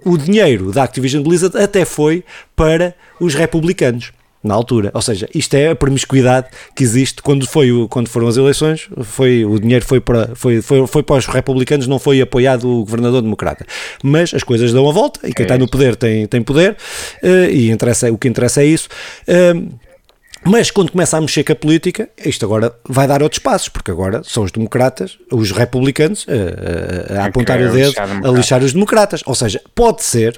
o dinheiro da Activision Blizzard até foi para os republicanos na altura, ou seja, isto é a promiscuidade que existe quando foi quando foram as eleições, foi o dinheiro foi para foi, foi, foi para os republicanos, não foi apoiado o governador democrata. Mas as coisas dão a volta e quem é está no poder tem tem poder e interessa o que interessa é isso. Mas quando começa a mexer com a política, isto agora vai dar outros passos, porque agora são os democratas, os republicanos, a, a, a apontar o dedo, a lixar os democratas. Ou seja, pode ser,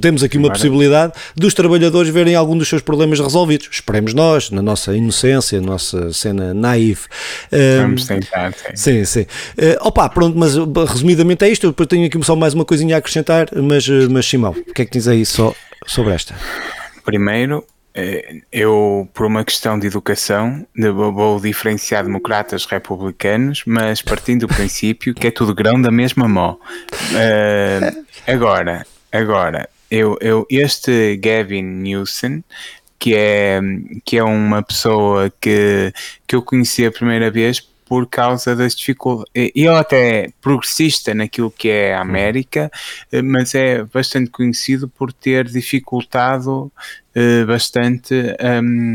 temos aqui uma possibilidade dos trabalhadores verem algum dos seus problemas resolvidos. Esperemos nós, na nossa inocência, na nossa cena naive. Vamos tentar, sim. Sim, sim. Uh, opa, pronto, mas resumidamente é isto. Eu tenho aqui só mais uma coisinha a acrescentar, mas, mas Simão, o que é que tens aí só sobre esta? Primeiro, eh, eu, por uma questão de educação, vou diferenciar democratas republicanos, mas partindo do princípio que é tudo grão da mesma mó. Uh, agora, agora eu, eu, este Gavin Newsom que é, que é uma pessoa que, que eu conheci a primeira vez por causa das dificuldades. Ele até é progressista naquilo que é a América, eh, mas é bastante conhecido por ter dificultado eh, bastante um,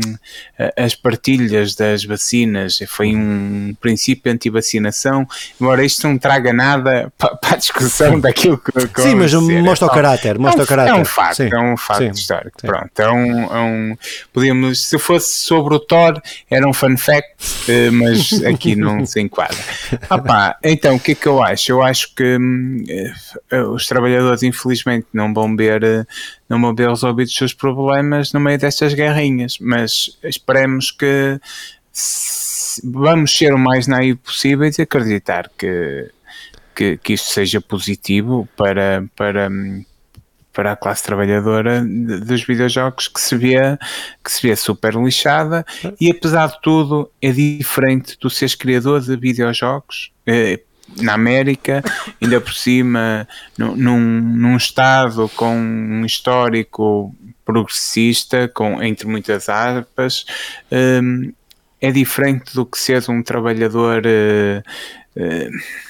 as partilhas das vacinas. Foi um princípio anti-vacinação, embora isto não traga nada para, a discussão daquilo que. que Sim, mas mostra é, o caráter. Mostra é um, o caráter. É um facto, sim, é um facto sim, histórico. Sim. Pronto, é um, é um, podíamos, se fosse sobre o Thor, era um fun fact, eh, mas aqui não se enquadra. Opa, então, o que é que eu acho? Eu acho que hum, eh, os trabalhadores, infelizmente, não vão ver não vão ver os seus problemas no meio destas guerrinhas, mas esperemos que vamos ser o mais naivo possível e acreditar que, que, que isto seja positivo para, para, para a classe trabalhadora dos videojogos que se vê que se vê super lixada. E apesar de tudo é diferente do seres criador de videojogos eh, na América, ainda por cima, num, num estado com um histórico progressista, com, entre muitas aspas, um, é diferente do que ser um trabalhador. Uh, uh,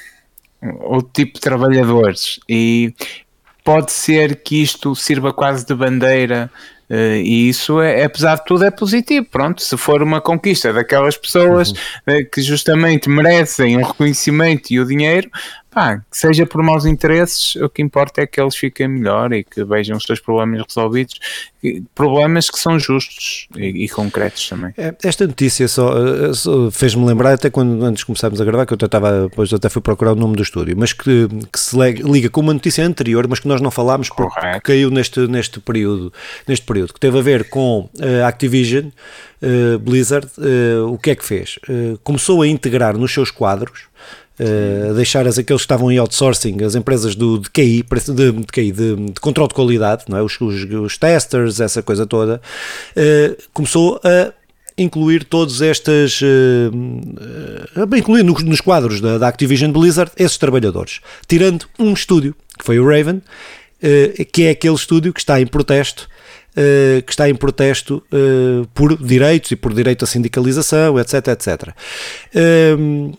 outro tipo de trabalhadores e pode ser que isto sirva quase de bandeira Uh, e isso, é, apesar de tudo, é positivo. Pronto, se for uma conquista daquelas pessoas uhum. uh, que justamente merecem o reconhecimento e o dinheiro, pá, que seja por maus interesses, o que importa é que eles fiquem melhor e que vejam os seus problemas resolvidos, problemas que são justos e, e concretos também. É, esta notícia só, eh, só fez-me lembrar, até quando antes começámos a gravar, que eu estava, depois até fui procurar o nome do estúdio, mas que, que se liga com uma notícia anterior, mas que nós não falámos porque Correto. caiu neste, neste, período, neste período, que teve a ver com a uh, Activision, uh, Blizzard, uh, o que é que fez? começou a integrar nos seus quadros Uh, deixar as, aqueles que estavam em outsourcing, as empresas do, de QI, de, de, QI, de, de controle de qualidade, não é? os, os, os testers, essa coisa toda, uh, começou a incluir todos estas, uh, incluir nos, nos quadros da, da, Activision Blizzard esses trabalhadores, tirando um estúdio, que foi o Raven, que é aquele estúdio que está em protesto Uh, que está em protesto uh, por direitos e por direito à sindicalização, etc, etc. Uh,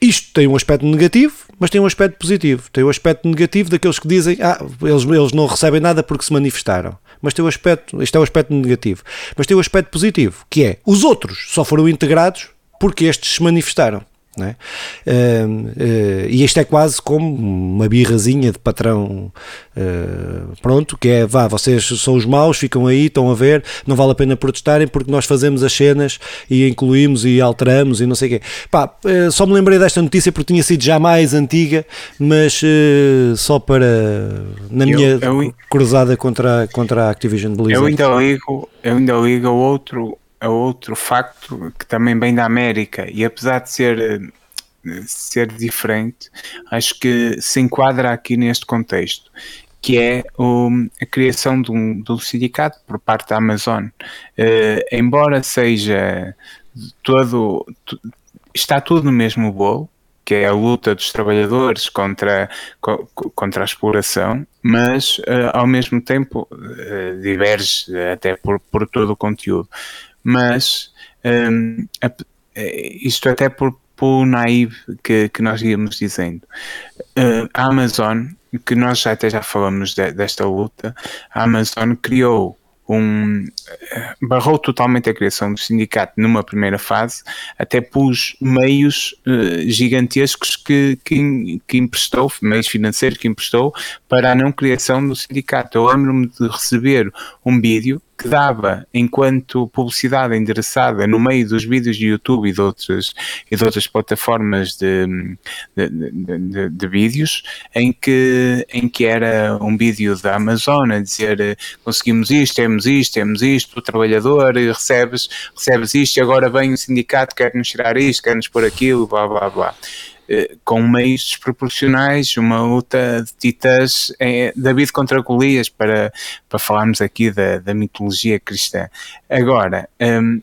isto tem um aspecto negativo, mas tem um aspecto positivo. Tem o um aspecto negativo daqueles que dizem ah, eles, eles não recebem nada porque se manifestaram. Mas tem o um aspecto, este é o aspecto negativo. Mas tem o aspecto positivo, que é os outros só foram integrados porque estes se manifestaram. É? Uh, uh, e isto é quase como uma birrazinha de patrão uh, pronto, que é vá, vocês são os maus, ficam aí, estão a ver, não vale a pena protestarem porque nós fazemos as cenas e incluímos e alteramos e não sei o quê. Pá, só me lembrei desta notícia porque tinha sido já mais antiga, mas só para na minha eu, eu, cruzada contra, contra a Activision Blizzard. Eu ainda ligo, eu ainda ligo outro a outro facto que também vem da América e apesar de ser ser diferente, acho que se enquadra aqui neste contexto, que é o, a criação de um, de um, sindicato por parte da Amazon. Uh, embora seja todo. está tudo no mesmo bolo, que é a luta dos trabalhadores contra, contra a exploração, mas uh, ao mesmo tempo uh, diverge até por, por todo o conteúdo mas um, isto até por, por naive que, que nós íamos dizendo. Uh, a Amazon, que nós já até já falamos de, desta luta, a Amazon criou um, barrou totalmente a criação do sindicato numa primeira fase, até pus meios uh, gigantescos que, que, que, emprestou, meios financeiros que emprestou para a não criação do sindicato. Eu lembro-me de receber um vídeo que dava enquanto publicidade endereçada no meio dos vídeos de YouTube e de outras, e de outras plataformas de, de, de, de, vídeos, em que, em que era um vídeo da Amazon a dizer conseguimos isto, temos isto, temos isto, o trabalhador recebes, recebes isto e agora vem o sindicato, quer-nos tirar isto, quer-nos pôr aquilo, blá blá blá. Eh, com meios desproporcionais, uma luta de titãs, é David contra Golias, para, para falarmos aqui da, da mitologia cristã. Agora, um,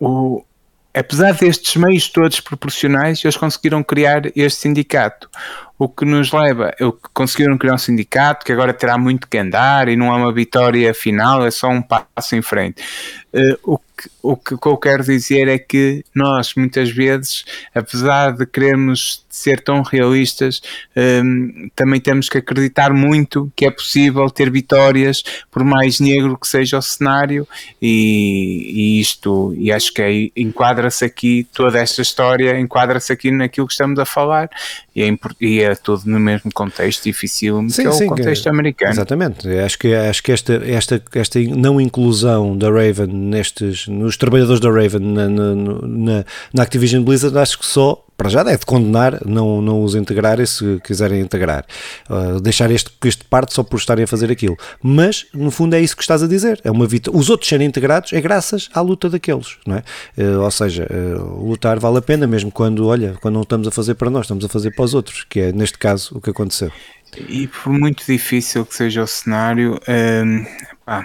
o, apesar destes meios todos proporcionais, eles conseguiram criar este sindicato. O que nos leva, o que conseguiram criar um sindicato que agora terá muito que andar e não é uma vitória final, é só um passo em frente. Uh, o que, o que eu quero dizer é que nós, muitas vezes, apesar de querermos ser tão realistas, um, também temos que acreditar muito que é possível ter vitórias, por mais negro que seja o cenário, e, e isto, e acho que é, enquadra-se aqui, toda esta história enquadra-se aqui naquilo que estamos a falar, e é, e é tudo no mesmo contexto difícil sim, que é sim, o contexto americano. Exatamente, acho que, acho que esta, esta, esta não inclusão da Raven nestes nos trabalhadores da Raven na, na, na, na Activision Blizzard, acho que só para já deve condenar não, não os integrar e se quiserem integrar. Uh, deixar este, este parte só por estarem a fazer aquilo. Mas, no fundo, é isso que estás a dizer. É uma vita... Os outros serem integrados é graças à luta daqueles, não é? Uh, ou seja, uh, lutar vale a pena, mesmo quando, olha, quando não estamos a fazer para nós, estamos a fazer para os outros, que é, neste caso, o que aconteceu. E por muito difícil que seja o cenário, um, pá,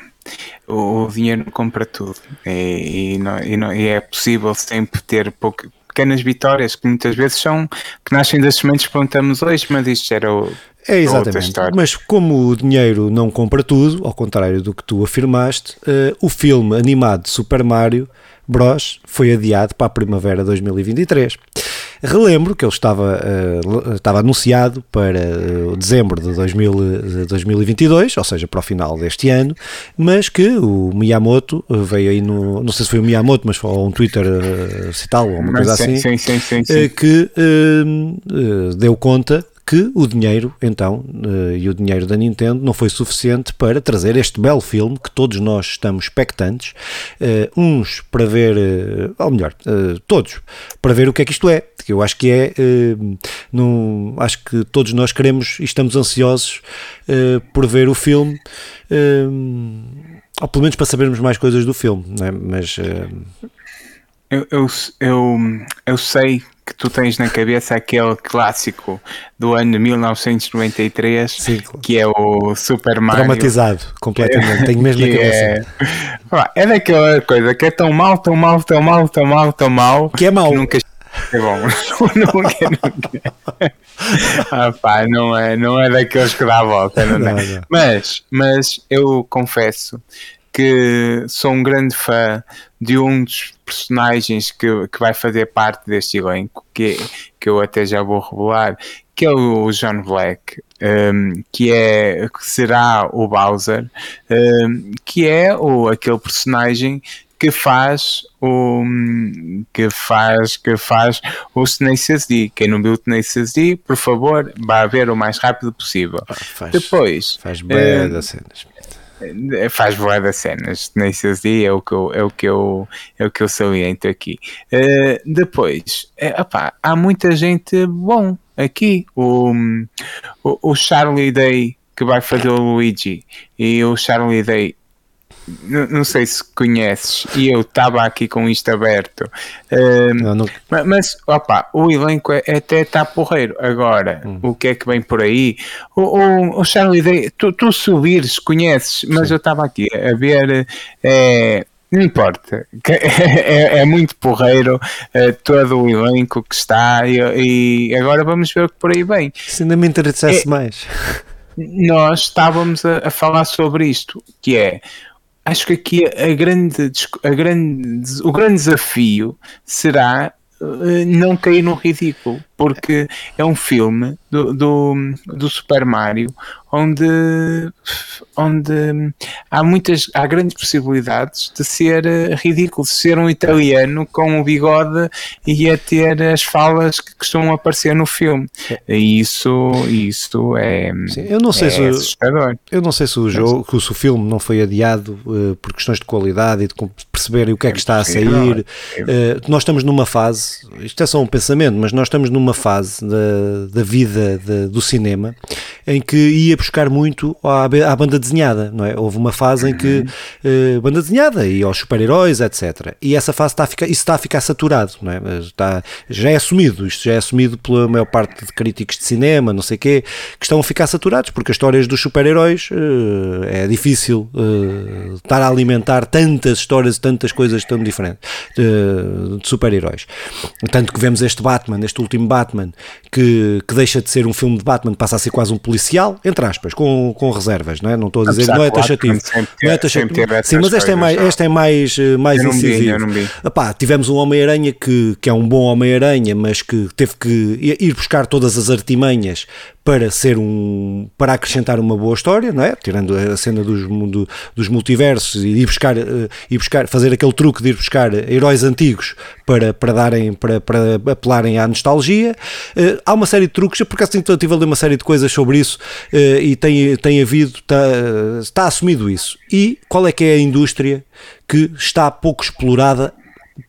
o, o dinheiro compra tudo e, e, não, e, não, e, é possível sempre ter pouco, pequenas vitórias que muitas vezes são que nascem das sementes que plantamos hoje, mas isto era o, é exatamente. Mas como o dinheiro não compra tudo, ao contrário do que tu afirmaste, uh, o filme animado de Super Mario Bros foi adiado para a primavera de 2023. Relembro que ele estava, uh, estava anunciado para uh, dezembro de, 2000, 2022, ou seja, para o final deste ano, mas que o Miyamoto veio aí no. Não sei se foi o Miyamoto, mas foi um Twitter uh, cital ou uma coisa sim, assim, sim, sim, que deu conta que o dinheiro, então, uh, e o dinheiro da Nintendo não foi suficiente para trazer este belo filme que todos nós estamos expectantes, uh, uns para ver, uh, ou melhor, todos, para ver o que é que isto é, que eu acho que é, não, acho que todos nós queremos e estamos ansiosos por ver o filme, ou pelo menos para sabermos mais coisas do filme, é? mas... Eu, eu, eu, eu sei que tu tens na cabeça aquele clássico do ano de 1993 Sim. que é o Super Mario. Traumatizado completamente, tenho mesmo na cabeça. É, é daquela coisa que é tão mal, tão mal, tão mal, tão mal, tão mal. Que é mau. nunca é bom. nunca, nunca. ah, pá, não é, não é daqueles que dá a volta, não, não, não. Mas, mas eu confesso que sou um grande fã de um dos personagens que, que vai fazer parte deste elenco, que, que eu até já vou revelar, que é o John Black, um, que, é, que será o Bowser, um, que é o, aquele personagem que faz o que faz que faz o Tenacious D. Quem não viu o Tenacious D, por favor, vá ver o mais rápido possível. Ah, faz, Depois faz bem das cenas. É, faz voar das cenas, Tenacious D é o que eu, é o que eu, é o que eu saliento aqui. Uh, depois, é, opá, há muita gente bom aqui. O, o, o Charlie Day que vai fazer o Luigi e o Charlie Day não, não, sei se conheces, e eu estava aqui com isto aberto, uh, não, não... Mas, opa, o elenco é, até está porreiro. Agora, hum. o que é que vem por aí? O, o, o Charlie Day, tu, tu subires, conheces, mas Sim. eu estava aqui a ver. É, não importa, é, é, muito porreiro é, todo o elenco que está e, e, agora vamos ver o que por aí vem. Se ainda me interessasse é, mais. Nós estávamos a, a, falar sobre isto, que é acho que aqui a grande, a grande, o grande desafio será uh, não cair no ridículo, porque é um filme do, do, do Super Mario onde, onde há muitas, há grandes possibilidades de ser eh, ridículo, de ser um italiano com um bigode e a ter as falas que costumam aparecer no filme. E isso, isso é, Sim, eu não sei é se, assustador. Eu não sei se o jogo, se o filme não foi adiado uh, por questões de qualidade e de perceberem o que é, que está a sair. Uh, nós estamos numa fase, isto é só um pensamento, mas nós estamos numa fase da, da vida de, do cinema em que ia buscar muito à, à banda desenhada, não é? Houve uma fase em que uh, banda desenhada e aos super-heróis, etc. E essa fase está a ficar, isso está a ficar saturado, não é? Está, já é assumido, isto já é assumido pela maior parte de críticos de cinema, não sei quê, que estão a ficar saturados, porque as histórias dos super-heróis uh, é difícil uh, estar a alimentar tantas histórias, tantas coisas tão diferentes de, de super-heróis. Tanto que vemos este Batman, este último Batman, que, que deixa de ser um filme de Batman, passa a ser quase um policial, entre aspas, com, com reservas, não é? Não estou a dizer, não é taxativo. Não é taxativo. Sim, mas esta é mais, esta é mais, eh, mais incisivo. Epá, tivemos um Homem-Aranha que, que é um bom Homem-Aranha, mas que teve que ir buscar todas as artimanhas para ser um para acrescentar uma boa história, não é? Tirando a cena dos, do, dos multiversos e ir buscar, uh, ir buscar, fazer aquele truque de ir buscar heróis antigos para, para darem, para, para apelarem à nostalgia. Uh, há uma série de truques, porque assim estive a ler uma série de coisas sobre isso uh, e tem, tem havido, está, está assumido isso. E qual é que é a indústria que está pouco explorada,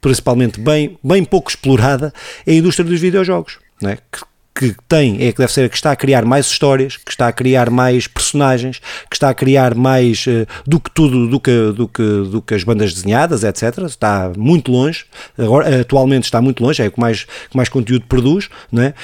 principalmente bem, bem pouco explorada, é a indústria dos videojogos. Não é? que, que tem é que deve ser a que está a criar mais histórias, que está a criar mais personagens, que está a criar mais uh, do que tudo, do que, do, que, do que as bandas desenhadas, etc. Está muito longe, agora, atualmente está muito longe, é o que mais, que mais conteúdo produz, não é?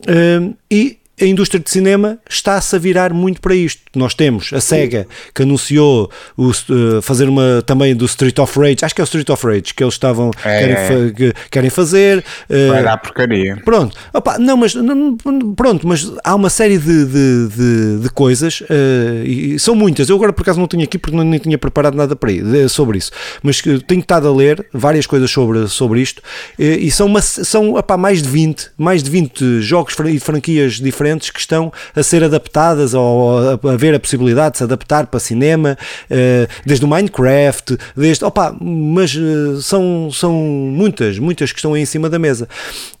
Uh, e a indústria de cinema está-se a virar muito para isto. Nós temos a SEGA que anunciou o, uh, fazer uma também do Street of Rage, acho que é o Street of Rage que eles estavam é, querem, é. que, querem fazer. Uh, Vai dar porcaria. Pronto, Opa, não, mas não, pronto, mas há uma série de, de, de, de coisas uh, e são muitas. Eu agora por acaso não tinha aqui porque não, nem tinha preparado nada para ir, sobre isso, mas tenho estado a ler várias coisas sobre, sobre isto e são, uma, são mais de 20, mais de 20 jogos e franquias diferentes diferentes que estão a ser adaptadas ou a haver a possibilidade de se adaptar para cinema, eh, desde o Minecraft, desde. Opa, mas eh, são, são muitas, muitas que estão aí em cima da mesa.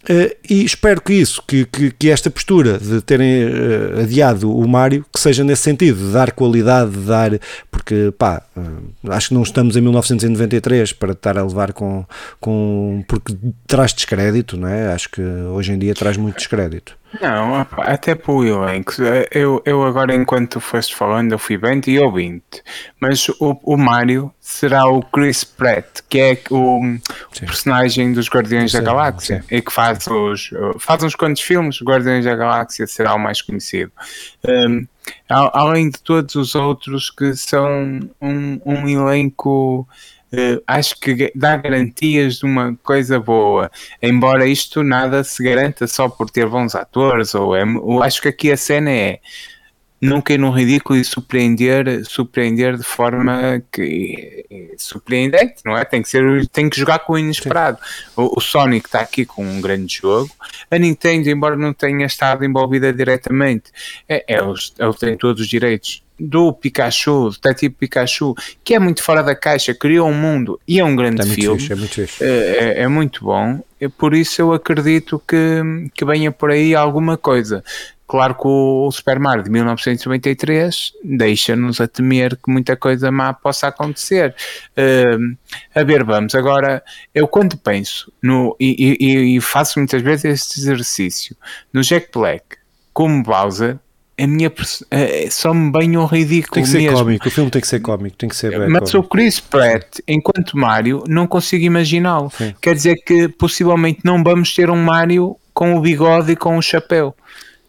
Eh, e espero que isso, que, que, que esta postura de terem adiado o Mário, que seja nesse sentido, de dar qualidade, de dar. Porque, pá, acho que não estamos em 1993 para estar a levar com. com porque traz descrédito, não é? Acho que hoje em dia traz muito descrédito. Não, até para o elenco. Eu, eu agora, enquanto tu foste falando, eu fui bem e ouvindo. Mas o, o Mário será o Chris Pratt, que é o, o personagem dos Guardiões sim, da Galáxia sim. e que faz, os, faz uns quantos filmes. Guardiões da Galáxia será o mais conhecido. Um, além de todos os outros que são um, um elenco uh, acho que dá garantias de uma coisa boa, embora isto nada se garanta só por ter bons atores, ou é, acho que aqui a cena é não cair no ridículo e surpreender, surpreender de forma que é surpreendente, não é? Tem que ser, tem que jogar com o inesperado. O, o, Sonic está aqui com um grande jogo. A Nintendo, embora não tenha estado envolvida diretamente, é, é, ele tem todos os direitos do Pikachu, do Detetive Pikachu, que é muito fora da caixa, criou um mundo e é um grande é filme. Fixe, é, muito. É, é, é, muito bom. Por isso eu acredito que, que venha por aí alguma coisa. Claro que o Super Mario de 1993 deixa-nos a temer que muita coisa má possa acontecer. Uh, a ver, vamos. Agora, eu quando penso no, e, e, e faço muitas vezes este exercício no Jack Black como Bowser, a minha uh, só me bem um ridículo tem que ser mesmo. cómico, o filme tem que ser cómico, tem que ser bem Mas cómico. o Chris Pratt, enquanto Mario, não consigo imaginá-lo. Quer dizer que possivelmente não vamos ter um Mario com o bigode e com o chapéu.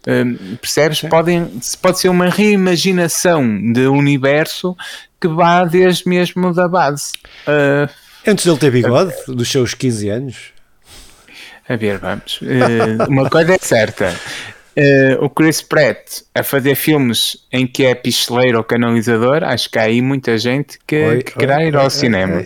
Um, percebes? Podem, pode ser uma reimaginação de universo que vá desde mesmo da base. Uh, Antes dele ter bigode, uh, dos seus 15 anos. A ver, vamos. Uh, uma coisa é certa. Uh, o Chris Pratt a fazer filmes em que é picheleiro ou canalizador, acho que há aí muita gente que, oi, que querá ir ao oi, cinema.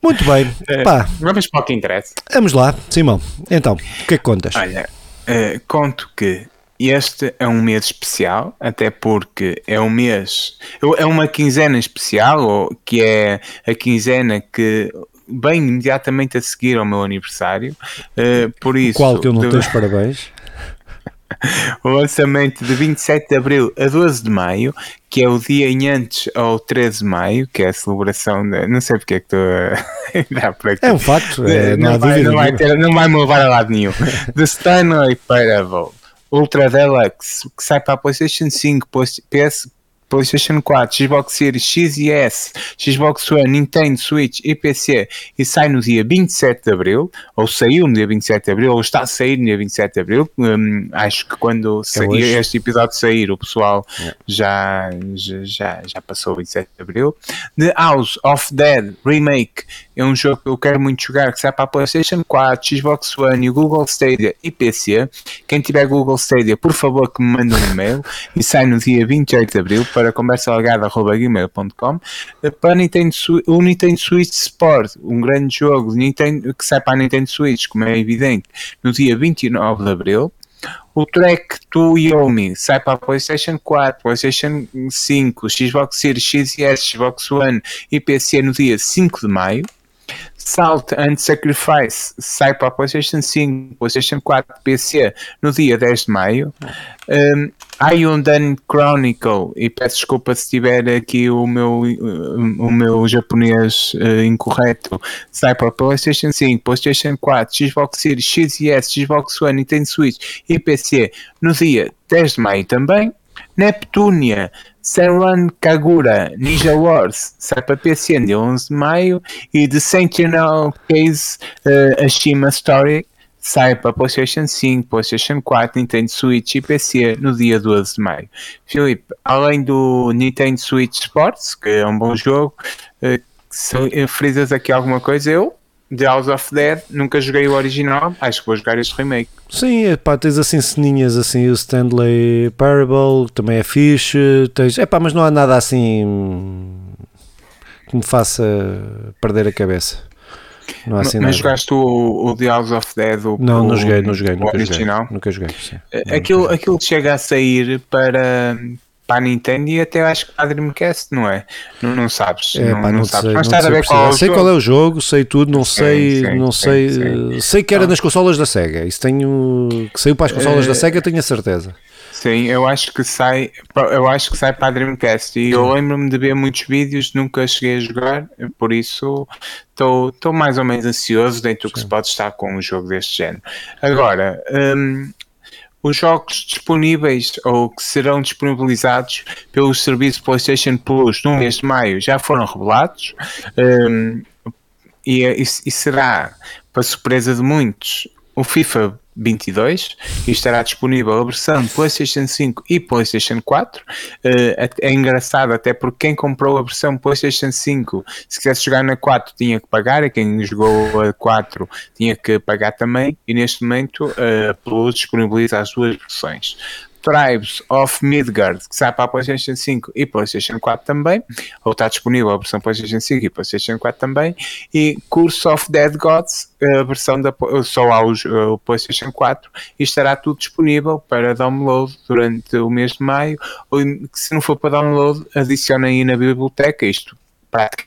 Muito bem, uh. Vamos para o que interessa. Vamos lá, Simão. Então, o que é que contas? Olha, uh, conto que este é um mês especial, até porque é um mês, é uma quinzena especial, que é a quinzena que bem imediatamente a seguir ao meu aniversário. Uh, por isso, Qual que eu não tenho os parabéns? o lançamento de 27 de Abril a 12 de Maio, que é o dia em antes ao 13 de Maio, que é a celebração de. Não sei porque é que estou a dar para aqui. É um facto, é, não, não, vai, não, vai ter, não vai me levar a lado nenhum. The Stanley Parable. Ultra Deluxe, que sai para a PlayStation 5, PS, PlayStation 4, Xbox Series X e S, Xbox One, Nintendo Switch e PC e sai no dia 27 de Abril, ou saiu no dia 27 de Abril, ou está a sair no dia 27 de Abril. Hum, acho que quando é este episódio sair, o pessoal yeah. já, já, já passou o 27 de Abril. The House of Dead Remake é um jogo que eu quero muito jogar, que sai para a PlayStation 4, Xbox One Google Stadia e PC. Quem tiver Google Stadia, por favor, que me mande um e-mail e sai no dia 28 de Abril para conversalagada.gmail.com para Nintendo, o Nintendo Switch Sport, um grande jogo Nintendo, que sai para a Nintendo Switch, como é evidente, no dia 29 de Abril. O Track to Yomi sai para PlayStation 4, PlayStation 5, Xbox Series X e S, Xbox One e PC no dia 5 de maio. Salt and Sacrifice sai para a PlayStation 5, PlayStation 4, PC no dia 10 de maio. Um, Ayundan Chronicle, e peço desculpa se tiver aqui o meu, o meu japonês uh, incorreto, sai para PlayStation 5, PlayStation 4, Xbox Series X e S, Xbox One, Nintendo Switch e PC no dia 10 de maio também. Neptunia Senran Kagura Ninja Wars sai para PC dia 11 de maio e The Sentinel Case uh, Ashima Story sai para PlayStation 5, PlayStation 4, Nintendo Switch e PC no dia 12 de maio. Filipe, além do Nintendo Switch Sports, que é um bom jogo, uh, frisas aqui alguma coisa? Eu The House of Dead, nunca joguei o original, acho que vou jogar este remake. Sim, pá, tens assim ceninhas, assim, o Stanley Parable, também é fixe, tens, epá, mas não há nada assim que me faça perder a cabeça. Não há assim mas nada. jogaste o, o The House of Dead? O, não, não joguei, não joguei, nunca original? joguei. Nunca joguei, sim. Aquilo, aquilo chega a sair para para a Nintendo e até acho que para a Dreamcast, não é? Não, não sabes. É, não, pá, não, não sabes. Sei, Mas está a ver qual é o Sei jogo. qual é o jogo, sei tudo, não sim, sei, sim, não sim, sei. Sei que era nas consolas da Sega. Isso tenho que saiu para as consolas uh, da Sega, tenho a certeza. Sim, eu acho que sai, eu acho que sai para a Dreamcast e eu lembro-me de ver muitos vídeos, nunca cheguei a jogar, por isso estou mais ou menos ansioso dentro do que se pode estar com um jogo deste género. Agora, um, os jogos disponíveis ou que serão disponibilizados pelo serviço PlayStation Plus no mês de maio já foram revelados um, e, e, e será, para surpresa de muitos, o FIFA 22 e estará disponível a versão PlayStation 5 e PlayStation 4. Eh, é engraçado até porque quem comprou a versão PlayStation 5, se quisesse jogar na 4, tinha que pagar, e quem jogou a 4 tinha que pagar também. E neste momento a Plus disponibiliza as duas versões. Tribes of Midgard, que sai para a PlayStation 5 e PlayStation 4 também, ou está disponível a versão PlayStation 5 e PlayStation 4 também, e Curse of Dead Gods, a versão da, só ao PlayStation 4, e estará tudo disponível para download durante o mês de maio, ou se não for para download, adiciona aí na biblioteca isto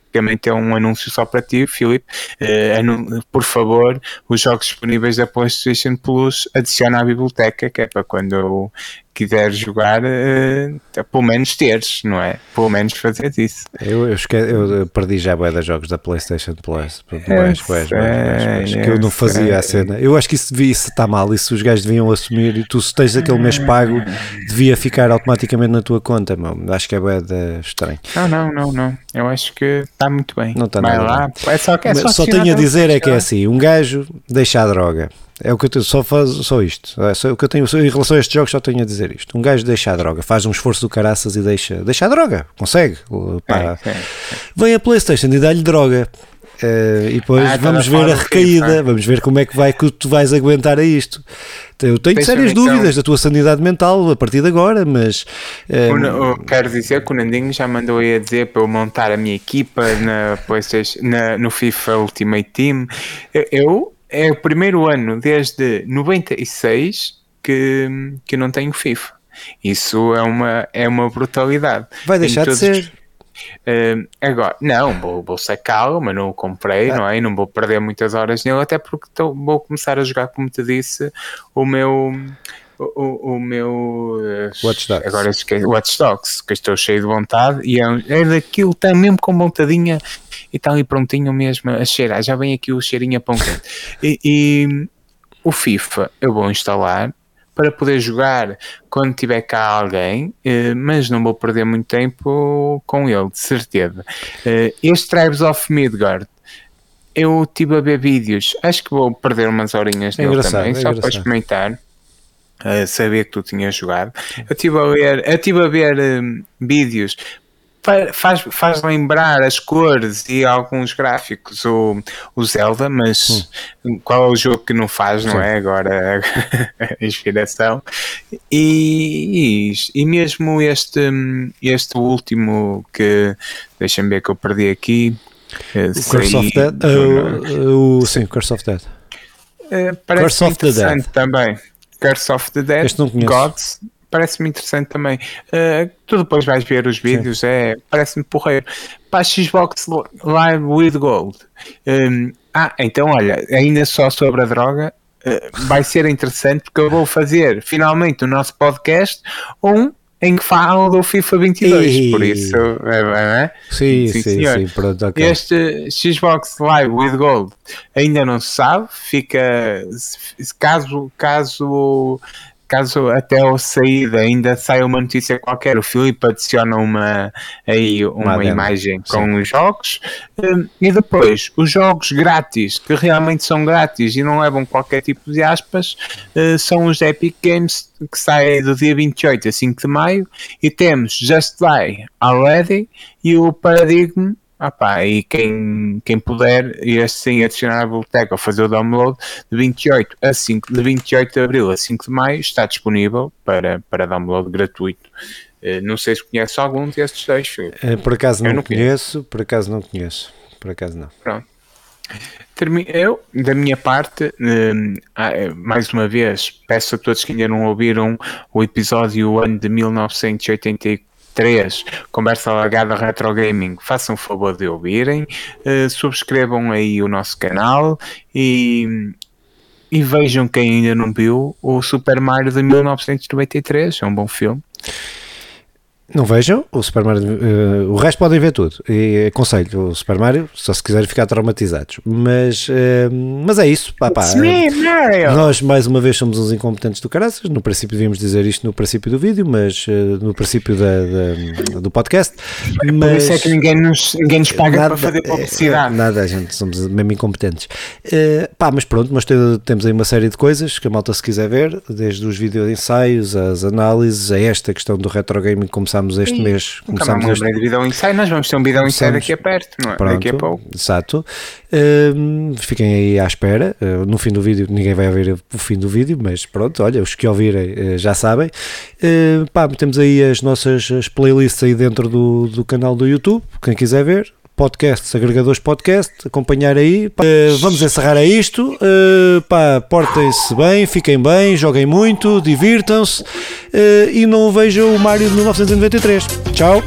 praticamente é um anúncio só para ti, Filipe. Uh, por favor, os jogos disponíveis da PlayStation Plus adiciona à biblioteca, que é para quando eu quiser jogar, uh, pelo menos teres, não é? Pelo menos fazer isso. Eu, eu, esque... eu perdi já bué de jogos da PlayStation Plus. Mais, mais, mais, que eu não fazia a cena. Eu acho que isso devia estar mal. Isso os gajos deviam assumir. E tu, se tens aquele mês pago, devia ficar automaticamente na tua conta. Meu. Acho que é bué de estranho. Não, não, não, não. Eu acho que está muito bem. Não está Vai nada lá. É só, é só, só tenho a dizer é que é assim: um gajo deixa a droga é o que eu tenho, só, faz, só isto. É só, o que eu tenho em relação a estes jogos, só tenho a dizer isto. Um gajo deixa a droga, faz um esforço do caraças e deixa, deixa a droga, consegue. Pá. É, é, é. Vem a PlayStation e dá-lhe droga. Uh, e depois ah, vamos ver a recaída, vamos ver como é que vai que tu vais aguentar a isto. Eu tenho sérias então, dúvidas da tua sanidade mental a partir de agora, mas. Um... quero dizer que o Nandinho já mandou aí a dizer para eu montar a minha equipa na na, no FIFA Ultimate Team. Eu é o primeiro ano desde 96 que, que não tenho FIFA. Isso é uma, é uma brutalidade. Vai deixar de ser. Uh, agora, não, vou, vou sacá-lo, mas não o comprei, ah. não é? E não vou perder muitas horas nele, até porque tô, vou começar a jogar, como te disse, o meu. O, o meu Watch Dogs. agora esqueci, Watch Dogs, que estou cheio de vontade e é, é daquilo, está mesmo com vontadinha e está ali prontinho mesmo a cheirar. Já vem aqui o cheirinho a pão quente. E, e o FIFA eu vou instalar para poder jogar quando tiver cá alguém, uh, mas não vou perder muito tempo com ele, de certeza. Uh, este Tribes of Midgard, eu tive a ver vídeos, acho que vou perder umas horinhas é nele também, é só para experimentar. Uh, saber que tu tinhas jogado. Eu estive a ver, eu estive a ver um, vídeos faz, faz lembrar as cores e alguns gráficos o, o Zelda, mas hum. qual é o jogo que não faz, não Sim. é? Agora a inspiração. E, e, e, mesmo este, este último que deixa-me ver que eu perdi aqui. Eh, o Curse of Dead? Uh, o, sim, Curse of Dead. Uh, parece Curse of the Dead também. Curse of the Dead, este não conheço. Gods parece-me interessante também. Uh, tu depois vais ver os vídeos, é, parece-me porreiro. Para Xbox Live with Gold. Um, ah, então olha, ainda só sobre a droga, uh, vai ser interessante porque eu vou fazer finalmente o nosso podcast um em que falo do FIFA 22, e... por isso, é, é? Sim, sim, sim, sim, pronto, okay. Este Xbox Live with Gold ainda não se sabe, fica caso, caso caso até ao saída ainda saia uma notícia qualquer, o Filipe adiciona uma, aí uma, uma imagem com Sim. os jogos. Hum, e depois os jogos grátis, que realmente são grátis e não levam qualquer tipo de aspas, hum, são os Epic Games que saem do dia 28 a 5 de maio. E temos Just Die Already e o Paradigm ah pá, e quem, quem puder e assim adicionar a biblioteca ou fazer o download de 28 a 5 de 28 de abril a 5 de maio está disponível para, para download gratuito. Uh, não sei se conhece algum destes dois. Uh, por acaso não, não conheço, por acaso não conheço. Por acaso não. Pronto. Eu, da minha parte, uh, mais uma vez, peço a todos que ainda não ouviram o episódio ano de 1984 3, Conversa Largada Retro Gaming, façam o favor de ouvirem, uh, subscrevam aí o nosso canal e, e vejam quem ainda não viu o Super Mario de 1993, é um bom filme. Não vejam o Super Mario, uh, o resto podem ver tudo. E aconselho o Super Mario, só se quiserem ficar traumatizados. Mas, uh, mas é isso, pá, pá. Uh, nós, mais uma vez, somos uns incompetentes do caraças. No princípio, devíamos dizer isto no princípio do vídeo, mas no princípio da, da, do podcast. Mas, Por isso é que ninguém nos, ninguém nos paga nada, para fazer publicidade. Nada, gente somos mesmo incompetentes. pá, mas pronto, mas temos aí uma série de coisas que a malta, se quiser ver, desde os vídeos ensaios, as análises, a esta questão do retro gaming, começar começámos este Sim, mês. Começámos este... de Bidão Insight, nós vamos ter um Bidão Insight daqui a perto, não é? Pronto, daqui a pouco. Exato. Uh, fiquem aí à espera. Uh, no fim do vídeo, ninguém vai ouvir o fim do vídeo, mas pronto, olha, os que ouvirem uh, já sabem. pá, temos aí as nossas as playlists aí dentro do, do canal do YouTube, quem quiser ver podcasts, agregadores podcast, acompanhar aí. Uh, vamos encerrar a isto. Uh, pá, portem-se bem, fiquem bem, joguem muito, divirtam-se uh, e não vejam o Mario de 1993. Tchau.